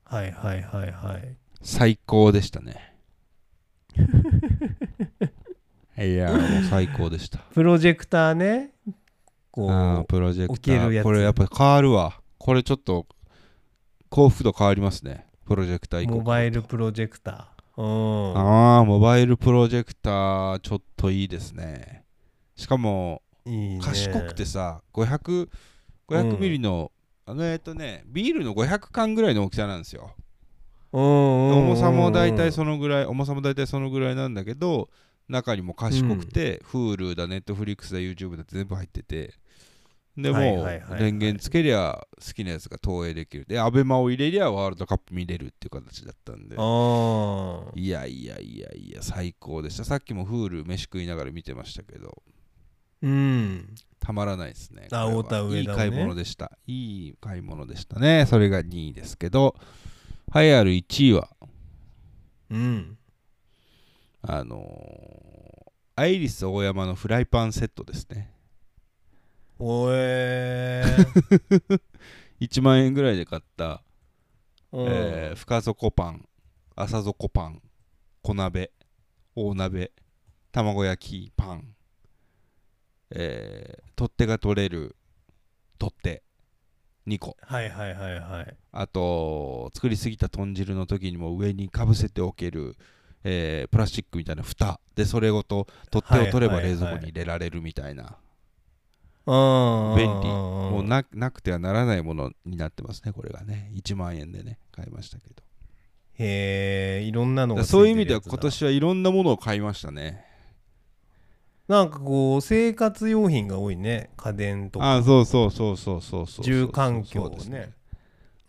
S2: はいはいはいはい。
S1: 最高でしたね。いやーもう最高でした。
S2: プロジェクターね。こう
S1: プロジェクタ
S2: 置けるやつ。
S1: ーこれやっぱり変わるわ。これちょっと幸福度変わりますねプロジェクター以降
S2: モバイルプロジェクターうん
S1: ああモバイルプロジェクターちょっといいですねしかも
S2: いいね
S1: 賢くてさ500 500ミリの、あのえっとねビールの500缶ぐらいの大きさなんですよ
S2: うんうんうん
S1: 重さも大体そのぐらい重さも大体そのぐらいなんだけど中にも賢くて、Hulu だ Netflix だ YouTube だって全部入っててでも電源つけりゃ好きなやつが投影できる。でアベマを入れりゃワールドカップ見れるっていう形だったんで。いやいやいやいや最高でした。さっきも Hulu 飯食いながら見てましたけど。
S2: うん。
S1: たまらないですね
S2: あ
S1: これは。
S2: 太田上田のね。
S1: いい買い物でした。いい買い物でしたね。それが2位ですけど。栄えある1位は
S2: うん。
S1: あのーアイリス大山のフライパンセットですね
S2: おえー。
S1: 1万円ぐらいで買った、
S2: うん。
S1: えー深底パン浅底パン小鍋大鍋卵焼きパン、えー取っ手が取れる取っ手2個。
S2: はいはいはいはい。
S1: あと作りすぎた豚汁の時にも上にかぶせておける、えープラスチックみたいな蓋。でそれごと取っ手を取れば
S2: はいはいはい
S1: 冷蔵庫に入れられるみたいな、
S2: うん
S1: 便利
S2: も
S1: うななくてはならないものになってますねこれがね1万円でね買いましたけど
S2: へえいろん。なのがついてる
S1: そういう意味では今年はいろん。なものを買いましたね
S2: なん。かこう生活用品が多いね家電とか
S1: あそうそうそうそうそうそう
S2: 住環境
S1: です
S2: ね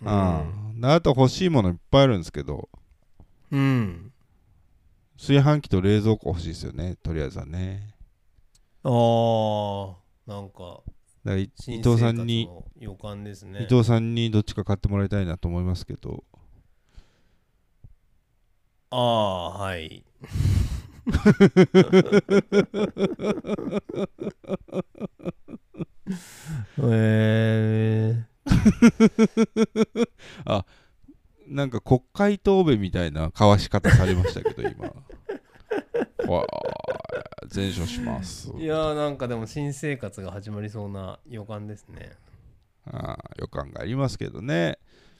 S1: あああと欲しいものいっぱいあるん。ですけど
S2: うん、
S1: 炊飯器と冷蔵庫欲しいですよねとりあえずはね
S2: あーなんか
S1: 伊藤さんに
S2: の予感ですね。
S1: 伊藤さんにどっちか買ってもらいたいなと思いますけど。
S2: ああはい。え
S1: なんか国会答弁みたいな交わし方されましたけど今わあ全勝します。
S2: ー、いやーなんかでも新生活が始まりそうな予感ですね。
S1: ああ予感がありますけどね。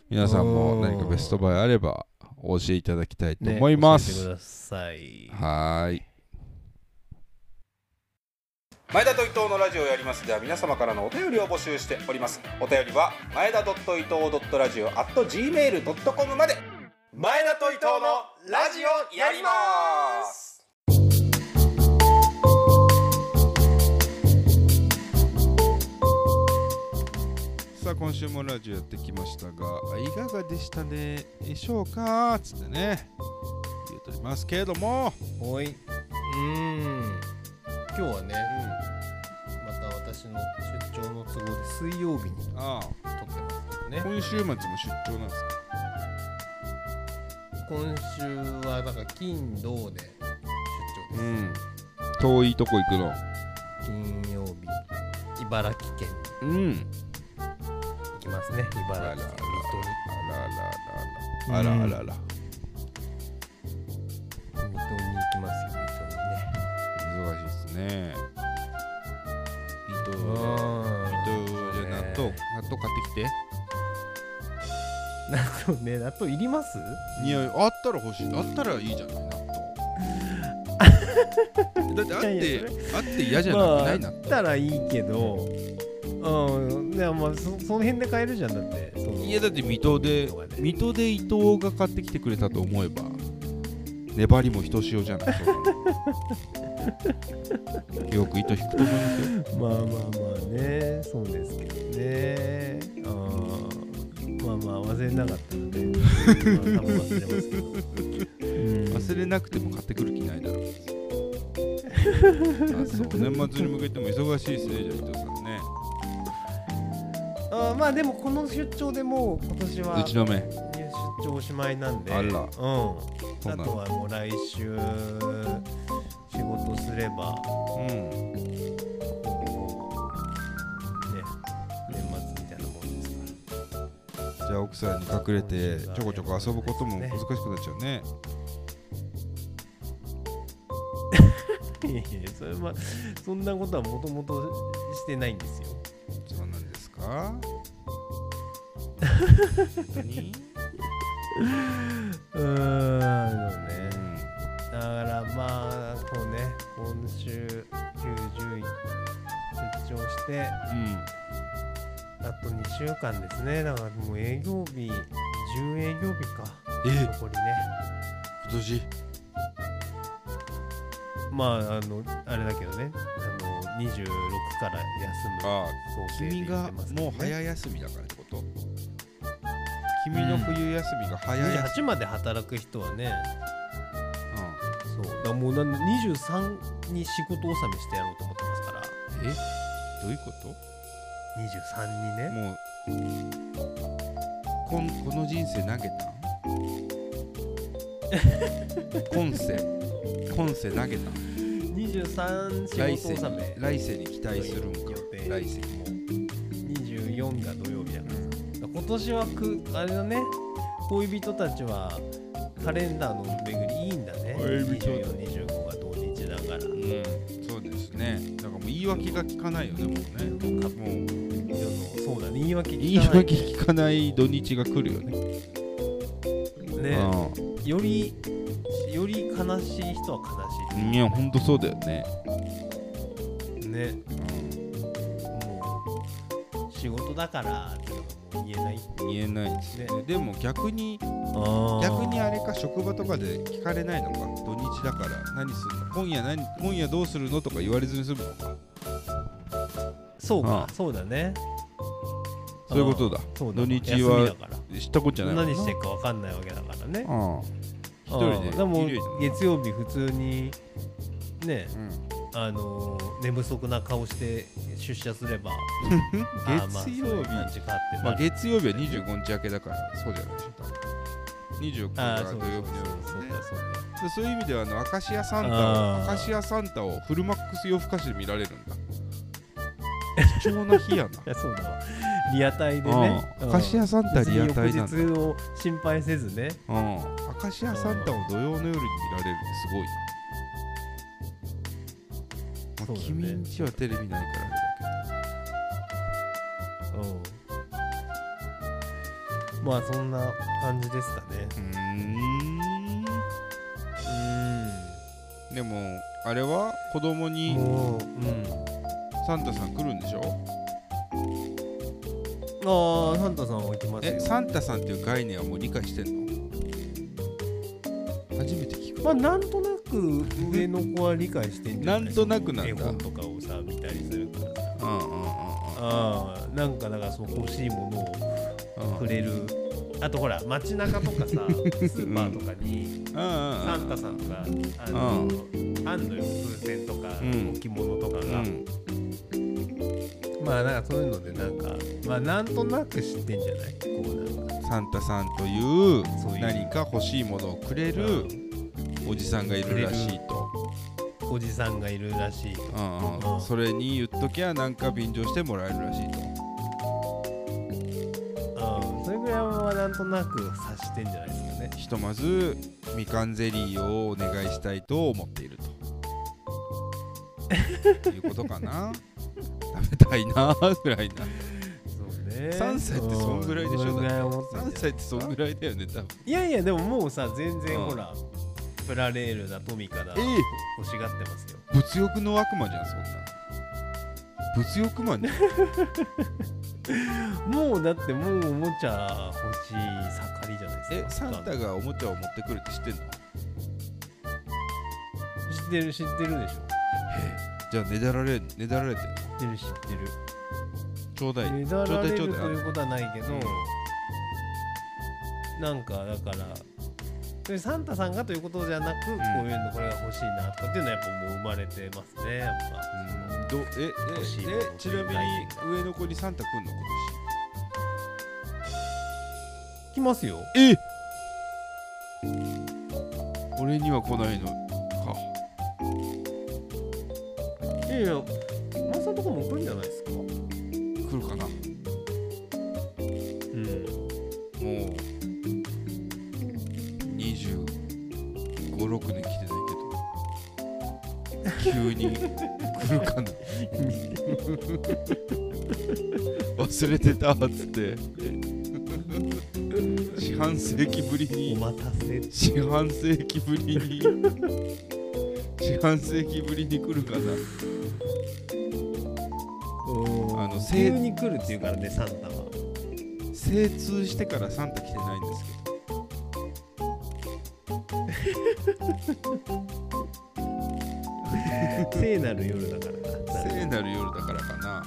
S1: 皆さんも何かベストバイあればお教えいただきたいと
S2: ね
S1: 思います、
S2: 教えてください。
S1: はーい。
S3: 前田と伊藤のラジオをやります。では皆様からのお便りを募集しております。お便りは前田伊藤ラジオ at gmail.com まで。前田と伊藤のラジオやります
S1: さあ今週もラジオやってきましたがいかがでしたでしょうか？つってね言うとりますけれども。
S2: おい。うーん。今日はね、また私の出張の都合で水曜日に
S1: あ
S2: 撮ってますけどね。
S1: あ今週末も出張なんですか？
S2: 今週はだから金土で出張です、
S1: ん。遠いとこ行くの。
S2: 金曜日。茨城県。
S1: うん
S2: きますね茨城県水戸に
S1: あらあら。あらあらあらあら。あら
S2: 水戸に行きますよ
S1: 忙しいですね。糸糸
S2: 水戸に
S1: で納豆納豆
S2: ね
S1: 買ってきて。
S2: 納豆ね納豆いります？
S1: いやあったら欲しい。あったらいいじゃない納豆。だってあってあって嫌じゃな
S2: まああ
S1: くない納豆。
S2: ったらいいけどうん。でもまあそその辺で買えるじゃんだって。その
S1: いやだって水戸で水戸で伊藤が買ってきてくれたと思えば粘りもひとしおじゃない。よく糸引くと思いますよ。
S2: まあまあまあねそうですけどね。あー。まあまあ忘れなかったので、まあ、多分忘れますけど、うん。
S1: 忘れなくても買ってくる気ないだろう。あそう。年末に向けても忙しいですねじゃあ伊藤さんね
S2: あーまあでもこの出張でもう今年は
S1: うちの目。
S2: 出張おしまいなんで。
S1: あら。
S2: うん。あとはもう来週仕事すれば。
S1: うん。
S2: ね年末みたいなもんですか
S1: じゃあ奥さんに隠れてちょこちょこ遊ぶことも難しくなっちゃうね。
S2: ら いやいやそれはそんなことはもともとしてないんですよ
S1: か？本当に
S2: うーんそうね
S1: うん
S2: だからまあこうね今週90出張してあと2週間ですね。だからもう営業日10営業日か。
S1: え？
S2: 残りね
S1: 今年？
S2: まああのあれだけどね26から休む。
S1: あ
S2: 想定で
S1: 君が
S2: 言ってますけどね。
S1: もう早休みだからってこと？君の冬休みが早休
S2: 28まで働く人はね。
S1: み、
S2: そう。だからもうなん23に仕事納めしてやろうと思ってますから。
S1: うん、え？どういうこと
S2: ？23にね。
S1: もう。こんこの人生投げた 今世。今世投げた
S2: 23仕
S1: 来世
S2: 事納め
S1: 来世に期待するんか。
S2: 予定。
S1: 来世
S2: も24が土曜日だからさ。今年はくあれだね。恋人たちはカレンダーの巡りいいんだね。
S1: 恋人。
S2: 2425が土日だから。
S1: うん。そうですね。だからもう言い訳が聞かないよねもうね。
S2: か
S1: もう
S2: 世のそうだね。言い訳
S1: 言い
S2: 聞かない。
S1: 訳聞かない土日が来るよね。
S2: ね。より悲しい人は悲
S1: うんいやほんとそうだよね、
S2: しいね。
S1: う
S2: もう仕事だからって言えない。
S1: ん、言えないですね。
S2: ね。
S1: でも逆に
S2: 逆
S1: 逆にあれか職場とかで聞かれないのか？土日だから。何するの？今夜何？今夜どうするのとか言われずに済むの？か
S2: そうか。そうだね。
S1: そういうことだ。土日は知ったことじゃない
S2: 何してるか分かんないわけだからね。
S1: ああ一
S2: あ
S1: 人で
S2: あでも月曜日普通にね
S1: うん。
S2: あのー寝不足な顔して出社すれば
S1: 月曜日。まあ月曜日は25日明けだからそうじゃないでしょ多分24日土曜日の夜
S2: そう
S1: ね
S2: か。そう
S1: いう意味ではあのアカシアサンタをアカシアサンタをフルマックス夜更かしで見られるんだ。貴重な日や
S2: いやそうだわリアタイで
S1: な、
S2: ね。
S1: うん。アカシアサンタリアタイなんだ、
S2: 翌日を心配せずね。
S1: うん、アカシアサンタを土曜の夜に見られるってすごいな、まあ君んちはテレビないからあれだ
S2: うん。まあそんな感じですかね。
S1: けどうーん。
S2: うん。
S1: でもあれは子供にサンタさん来るんでしょ？
S2: ああサンタさんは行きますよ。
S1: えサンタさんっていう概念はもう理解してんの？初めて聞く。
S2: まあなんとなく上の子は理解してんじゃない？
S1: なんとなくなんだ。
S2: 絵本とかをさ見たりするからさ。
S1: うんうんうん
S2: ああなんかだからその欲しいものをくれる。あとほら街中とかさ スーパーとかにサンタさんがあのあん。のよ風船とか
S1: うん。
S2: 置物とかが、
S1: うん
S2: まあなんかそういうのでなんかまあなんとなく知ってんじゃない？こうなんか。
S1: サンタさんという
S2: そういう。
S1: 何か欲しいものをくれるおじさんがいるらしいと、
S2: おじさんがいるらしいと。
S1: うんうん。
S2: うん。
S1: それに言っときゃなんか便乗してもらえるらしいと。
S2: うん。それぐらいはなんとなく察してんじゃないですかね。
S1: ひとまずみかんゼリーをお願いしたいと思っていると。いうことかなたいなぐらいな。
S2: そうね。
S1: 3歳ってそんぐらいでしょ
S2: うんそんぐらい思ってんじゃない。
S1: 3歳ってそんぐらいだよね多分。
S2: いやいやでももうさ全然
S1: うん。
S2: ほらプラレールだトミカだ
S1: ええ。
S2: 欲しがってますよ。
S1: 物欲の悪魔じゃんそんな物欲マン。じゃん
S2: もうだってもうおもちゃ欲しい盛りじゃない
S1: え
S2: ですか。
S1: サンタがおもちゃを持ってくるって知ってんの？
S2: 知ってる知ってるでしょ。
S1: じゃあねだられねだられてんの？
S2: 知ってる知ってる。
S1: ちょうだい。
S2: ねだられると
S1: ちょうだいちょうだい
S2: いうことはないけど、
S1: うん。
S2: なんかだからそれサンタさんがということじゃなく、こういうのこれが欲しいなとかっていうのはやっぱもう生まれてますねやっぱ、
S1: どえ
S2: 欲しい
S1: ええちなみに上の子にサンタ来んの？今
S2: 来ますよ。
S1: 年え？俺には来ないのか。
S2: いやいやマサとかも来るんじゃないですか？
S1: 来るかな。も
S2: うん。
S1: う2 5 6年来てないけど。急に来るかな。忘れてたっつって。四半世紀ぶり
S2: お
S1: に
S2: 待たせ。
S1: 四半世紀ぶりに。四半世紀ぶりに来るかな
S2: 急に来るっていうからねサンタは。
S1: 精通してからサンタ来てないんです
S2: 聖なる夜だから
S1: けど
S2: な。
S1: 聖なる夜だからかな。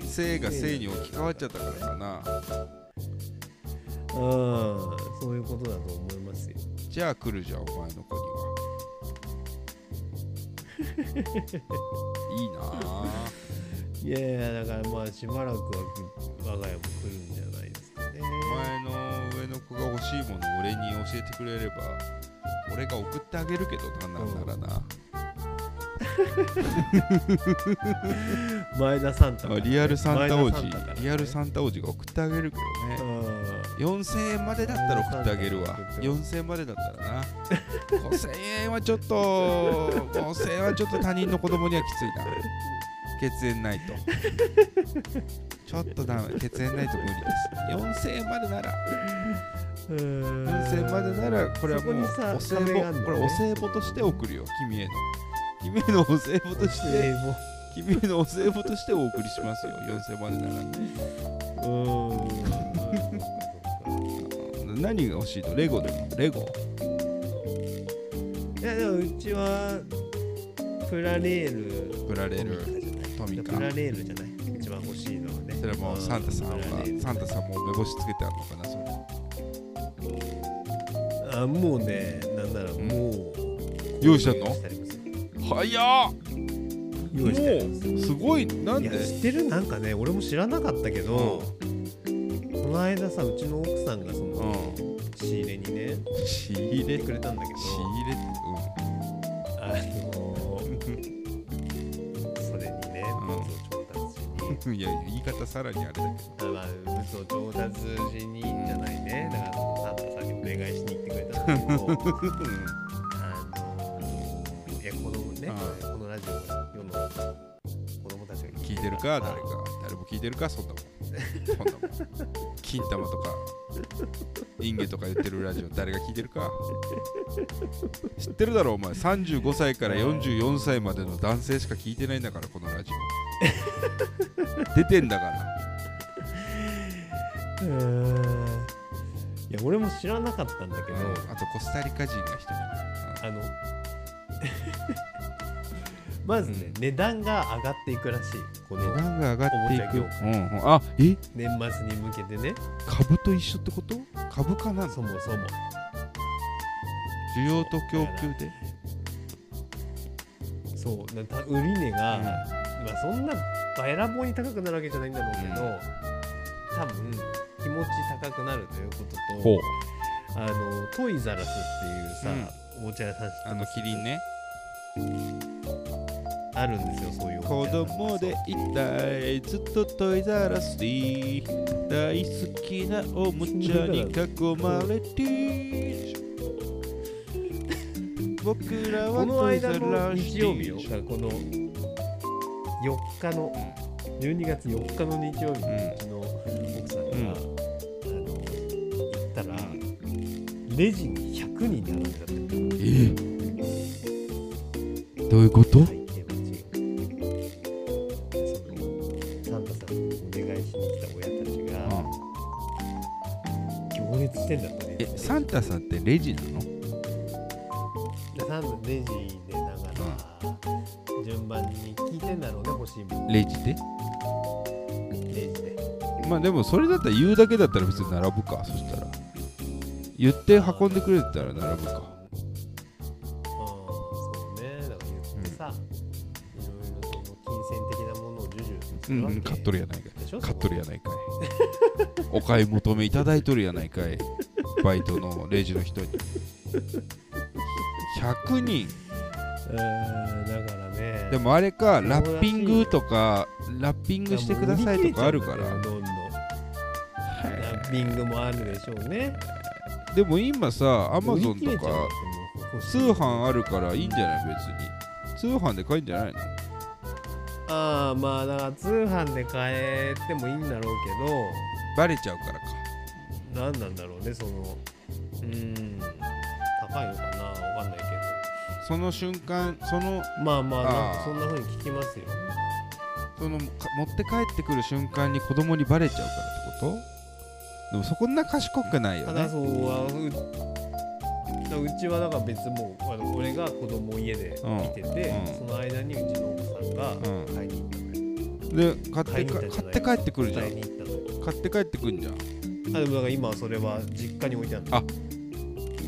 S2: うん。
S1: 聖が聖に置き換わっちゃったからかな。
S2: うんそういうことだと思いますよ。
S1: じゃあ来るじゃんお前の子には。いいなあ
S2: いやいやだからまあしばらくは我が家も来るんじゃないですかね。
S1: お前の上の子が欲しいものを俺に教えてくれれば俺が送ってあげるけどなんなんならな、
S2: 前田サンタね、
S1: あリアルサンタ王子。
S2: ね。
S1: リアルサンタ王子が送ってあげるけどね。4000円までだったら送ってあげるわ。4000円までだったらな。5000円はちょっと5000円はちょっと他人の子供にはきついな血縁ないとちょっとダメ。血縁ないと無理です。4000円までなら。
S2: うんうん
S1: 4000円までならこれはもうお歳
S2: 壁があんのね。
S1: 暮これお歳暮として送るよ。君への君へのお歳暮として君へのお歳暮としてお送りしますよ。4000円までなら
S2: うーん。
S1: 何が欲しいのレゴでも。レゴ？
S2: いやでもうちはプラレール。
S1: プラレール
S2: トミカプラレールじゃない？一番欲しいのはね。
S1: それはもうサンタさんはサンタさんも目星つけてあるのかなそれ。
S2: あもうねなんならもう
S1: 用意してんの早っ。もうすごい。なんで？
S2: 知ってる？なんかね俺も知らなかったけど、この間さうちの奥さんがその
S1: うん。
S2: 仕入れにね
S1: 仕入れ？
S2: 来てくれたんだけど。
S1: 仕入れって？いや言い方さらにあれだけど。
S2: あまあ物を調達しにじゃないね。だからサンタさんにお願いしに行ってくれたんだけど。あのいや子供ね、
S1: う
S2: このラジオを世の子供たちが
S1: 聞いてるか誰か。誰も聞いてるかそんなもん。そんなもん。金玉とかインゲとか言ってるラジオ誰が聞いてるか。知ってるだろお前。35歳から44歳までの男性しか聞いてないんだからこのラジオ。出てんだから。
S2: うーん。いや俺も知らなかったんだけど、
S1: あとコスタリカ人が一人
S2: あのまずね、
S1: うん。
S2: 値段が上がっていくらしい。この
S1: 値段が上がっていく。
S2: おもちゃ業、
S1: うんうん、あえ？
S2: 年末に向けてね。
S1: 株と一緒ってこと？株価な？の
S2: そもそも。
S1: 需要と供給で？
S2: そう。なた売値が、まあ、そんなばやらぼうに高くなるわけじゃないんだろうけど、
S1: うん。
S2: 多分気持ち高くなるということとあのトイザラスっていうさ、おもちゃ屋さん
S1: あのキリンね
S2: あるんですよそういうお
S1: 子供でいたいずっとトイザらスで大好きなおもちゃに囲まれて。僕らは
S2: この
S1: トイザ
S2: 間の
S1: らス
S2: 日曜日よ。だからこの4日の12月4日の日曜日の奥さんが、
S1: うん。
S2: あの行ったらレジに100人並んでたって。
S1: え？どういうこと？
S2: 会計タさんって
S1: レジなの？
S2: でサンタレジでながら順番に聞いてんだろうね欲しいも。ん
S1: レジで？
S2: レジで。
S1: まあでもそれだったら言うだけだったら別に並ぶかそしたら。言って運んでくれたら並ぶか。
S2: うんそうね。だから言ってさ、いろいろその金銭的なものを授受するわけ、
S1: うんうん買っとるやないかい。買っとるやないかい。お買い求めいただいとるやないかいバイトのレジの人に。100人。
S2: うんだからね。
S1: でもあれかラッピングとかラッピングしてくださいとかあるから。
S2: どんどん。ラッピングもあるでしょうね。
S1: でも今さアマゾンとか通販あるからいいんじゃない？別に。通販で買えんじゃないの？
S2: ああまあだから通販で買えてもいいんだろうけ
S1: バレちゃうから
S2: 何なんだろうねそのうーん高いのかなわかんないけ
S1: その瞬間その
S2: どまあまあなん
S1: あー
S2: かそんな風に聞きますよ。
S1: そのか持って帰ってくる瞬間に子供にバレちゃうからってこと？でもそこんな賢くないよね。
S2: ただそうはううちはだから別もうあの俺が子供を家で見てて、
S1: うん。
S2: その間にうちの奥さんが
S1: うん。
S2: 買いに行ったのよ、
S1: で買って
S2: 買っ
S1: て帰ってくるじゃん。買って帰ってくんじゃん
S2: あでもだから今はそれは実家に置いてあるの
S1: あ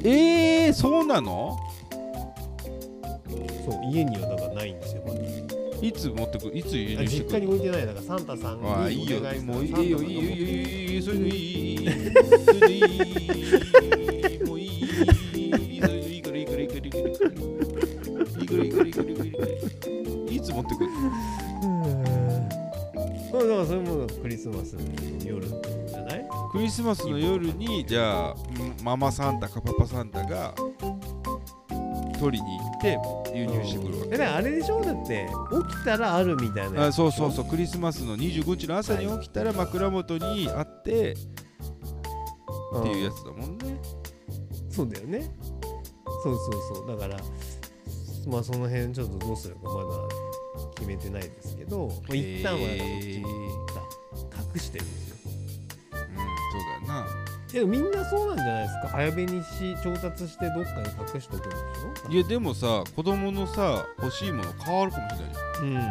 S1: えー、そうなの？
S2: そう家にはだからないんですよまだ。
S1: いつ持ってく？いつ輸
S2: あ実家に
S1: 入してく？る
S2: 置いてない。だからサンタさんに
S1: ああいいよ
S2: お願した
S1: もういいよいいよいいよいいよいいよそれでいいそれでいいい
S2: マスの夜
S1: にじゃあママサンタかパパサンタが取りに行って輸入してくるわ
S2: えだからあれでしょ？だって起きたらあるみたいな
S1: けあそうそう
S2: う
S1: そう。クリスマスの25日の朝に起きたら枕元にあってっていうやつだもんね。
S2: そうだよね。そうそうそう。だからまあその辺ちょっとどうするかまだ決めてないですけど、まあ、一旦は隠してる。んですよ
S1: な
S2: でもみんなそうなんじゃないですか？早めにし調達してどっかに隠しとくんでしょ？
S1: いやでもさ子供のさ欲しいもの変わるかもしれないじ
S2: うん。
S1: ゃん。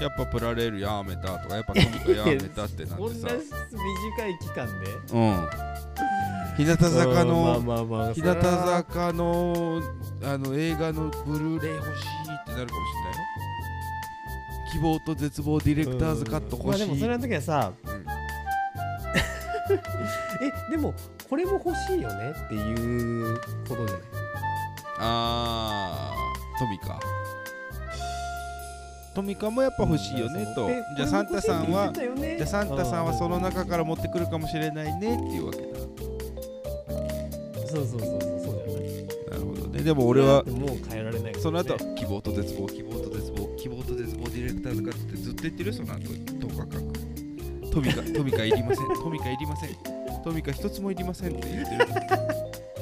S1: やっぱプラレールやめたとかやっぱトミカやめたってなってさ。
S2: こんな短い期間で？
S1: うん。日向坂の日向坂のあの映画のブルーレイ欲しいってなるかもしれないよ。希望と絶望ディレクターズカット欲しい、
S2: まあでもそれの時はさ、
S1: うん
S2: えでもこれも欲しいよねっていうことじゃない
S1: あートミカ。トミカもやっぱ欲しいよねと。
S2: で
S1: じゃあサンタさんはじゃあサンタさんはその中から持ってくるかもしれないねっていうわけだ。
S2: そうそうそうそうそうじゃない。
S1: なるほどね。でも俺は
S2: もう変えられない。
S1: その後希望と絶望希望と絶望希望と絶望ディレクターズカットってずっと言ってるよその後10日間トミカトミカいりません。トミカいりません。トミカ一つもいりませんって言ってる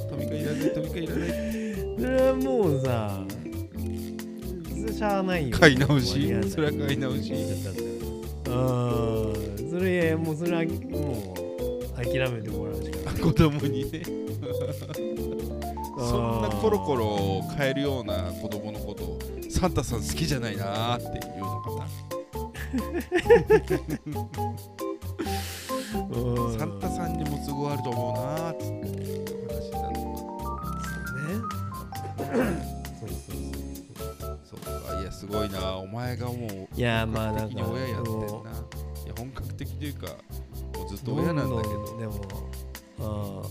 S1: トミカいらないトミカいらない。
S2: それはもうさしゃあないよ。
S1: 買い直し？それは買い直し。
S2: うんそれもうそれはもう諦めてもらうしかない。
S1: 子供にね。そんなコロコロ変えるような子供のことをサンタさん好きじゃないなーっていうのか
S2: うん。
S1: なサンタさんにも都合あると思うなーって。いう話になるのか
S2: そうね。そうそう
S1: そうか。いやすごいな。お前がもう
S2: いやまあ
S1: 本格的に親やってんな。
S2: も
S1: いや本格的というかもうずっと親なんだけど
S2: でもあ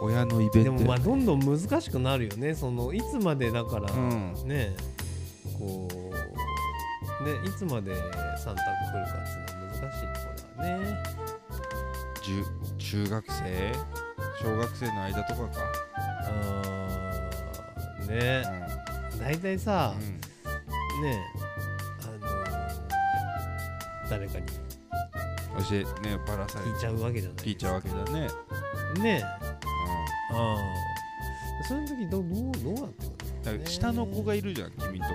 S1: 親のイベント
S2: ーでもまあどんどん難しくなるよね。そのいつまでだから、
S1: うん。
S2: ねこうねいつまでサンタ来るかってね。
S1: 中学生？小学生の間とかか。
S2: あーね。大体さ、
S1: うん、うん
S2: ねあの誰かに
S1: 教えねバラされ
S2: 聞いちゃうわけじゃない
S1: 聞いちゃうわけだね、
S2: ねああその時どうどうどうなってく
S1: うん、だから下の子がいるじゃん君んとこ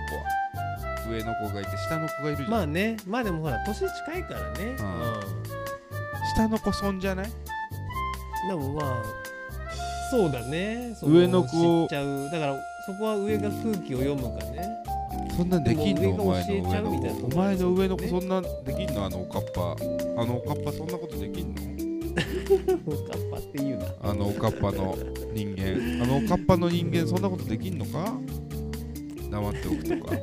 S1: は上の子がいて下の子がいるじゃん、
S2: まあね。まあでもほら年近いからね。
S1: 下の子損じゃない？
S2: うんでもまあそうだね。そ
S1: 上の子
S2: 知っちゃう。だからそこは上が空気を読むかね。
S1: そんなんできんの？お前の
S2: 上
S1: の子お前の上の子
S2: ね
S1: そんなんできんの？あのおかっぱ。あのおかっぱそんなことできんの？
S2: カッパって言うな。
S1: あのおかっぱの人間。あのおかっぱの人間そんなことできんのか？黙っておくとか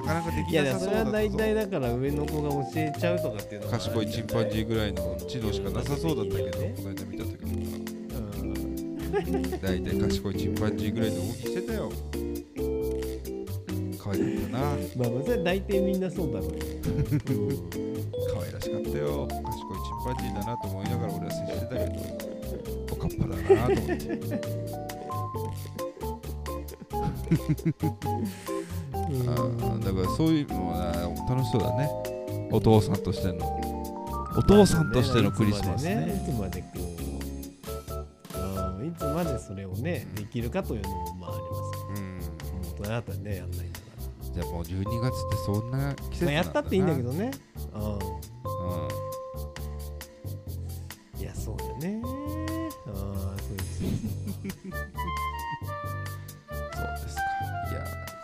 S1: なかなかできなさ
S2: からそれは大体だから上の子が教えちゃうとかっていうのは
S1: 賢いチンパンジーぐらいの知能しかなさそうだったけど、
S2: ね。
S1: この間見た時には
S2: うん
S1: 大体賢いチンパンジーぐらいの動きしてたよ。可愛かったな。
S2: まあまあそれ大体みんなそうだろうよ、
S1: 可愛らしかったよ。賢いチンパンジーだなと思いながら俺は接してたけど。おかっぱだなと思って あーだからそういうのは楽しそうだね。お父さんとしての。お父さんとしてのクリスマスね。
S2: いつまでねいつまでこううんいつまでそれをねできるかというのもまああります。
S1: うん。
S2: けど大人だったらねやんないんだか
S1: じゃあもう12月ってそんな季節
S2: ら、まあ、
S1: なんだな。
S2: やったっていいんだけどね。う
S1: うん。
S2: んいやそうだね。ああそうです
S1: そうですかいや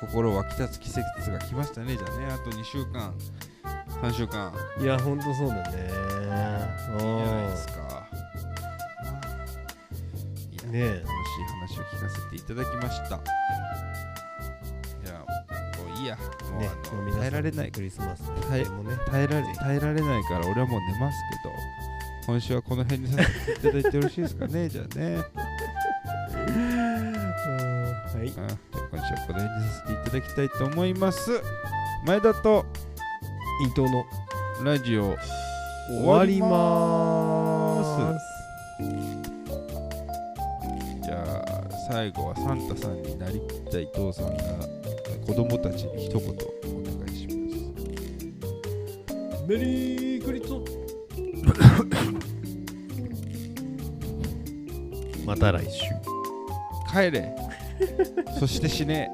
S1: 心湧き立つ季節が来ましたね。じゃあねあと2週間。3週間。
S2: いやほんとそうだね。
S1: じゃないですか。いや
S2: うんねえ。
S1: 楽しい話を聞かせていただきました。いやもういいや。もう、
S2: ね
S1: あの耐えられない。
S2: クリスマスの
S1: はい
S2: 予定もね
S1: 耐えられ耐えられないから俺はもう寝ますけど今週はこの辺にさせていただいてよろしいですかね。じゃあねだきたいと思います。前田と
S2: 伊藤の
S1: ラジオ
S2: 終わりまーす。
S1: じゃあ最後はサンタさんになりきった伊藤さんが子供たちに一言お願いします。
S2: メリークリスマス。また来週。
S1: 帰れ。そして死ね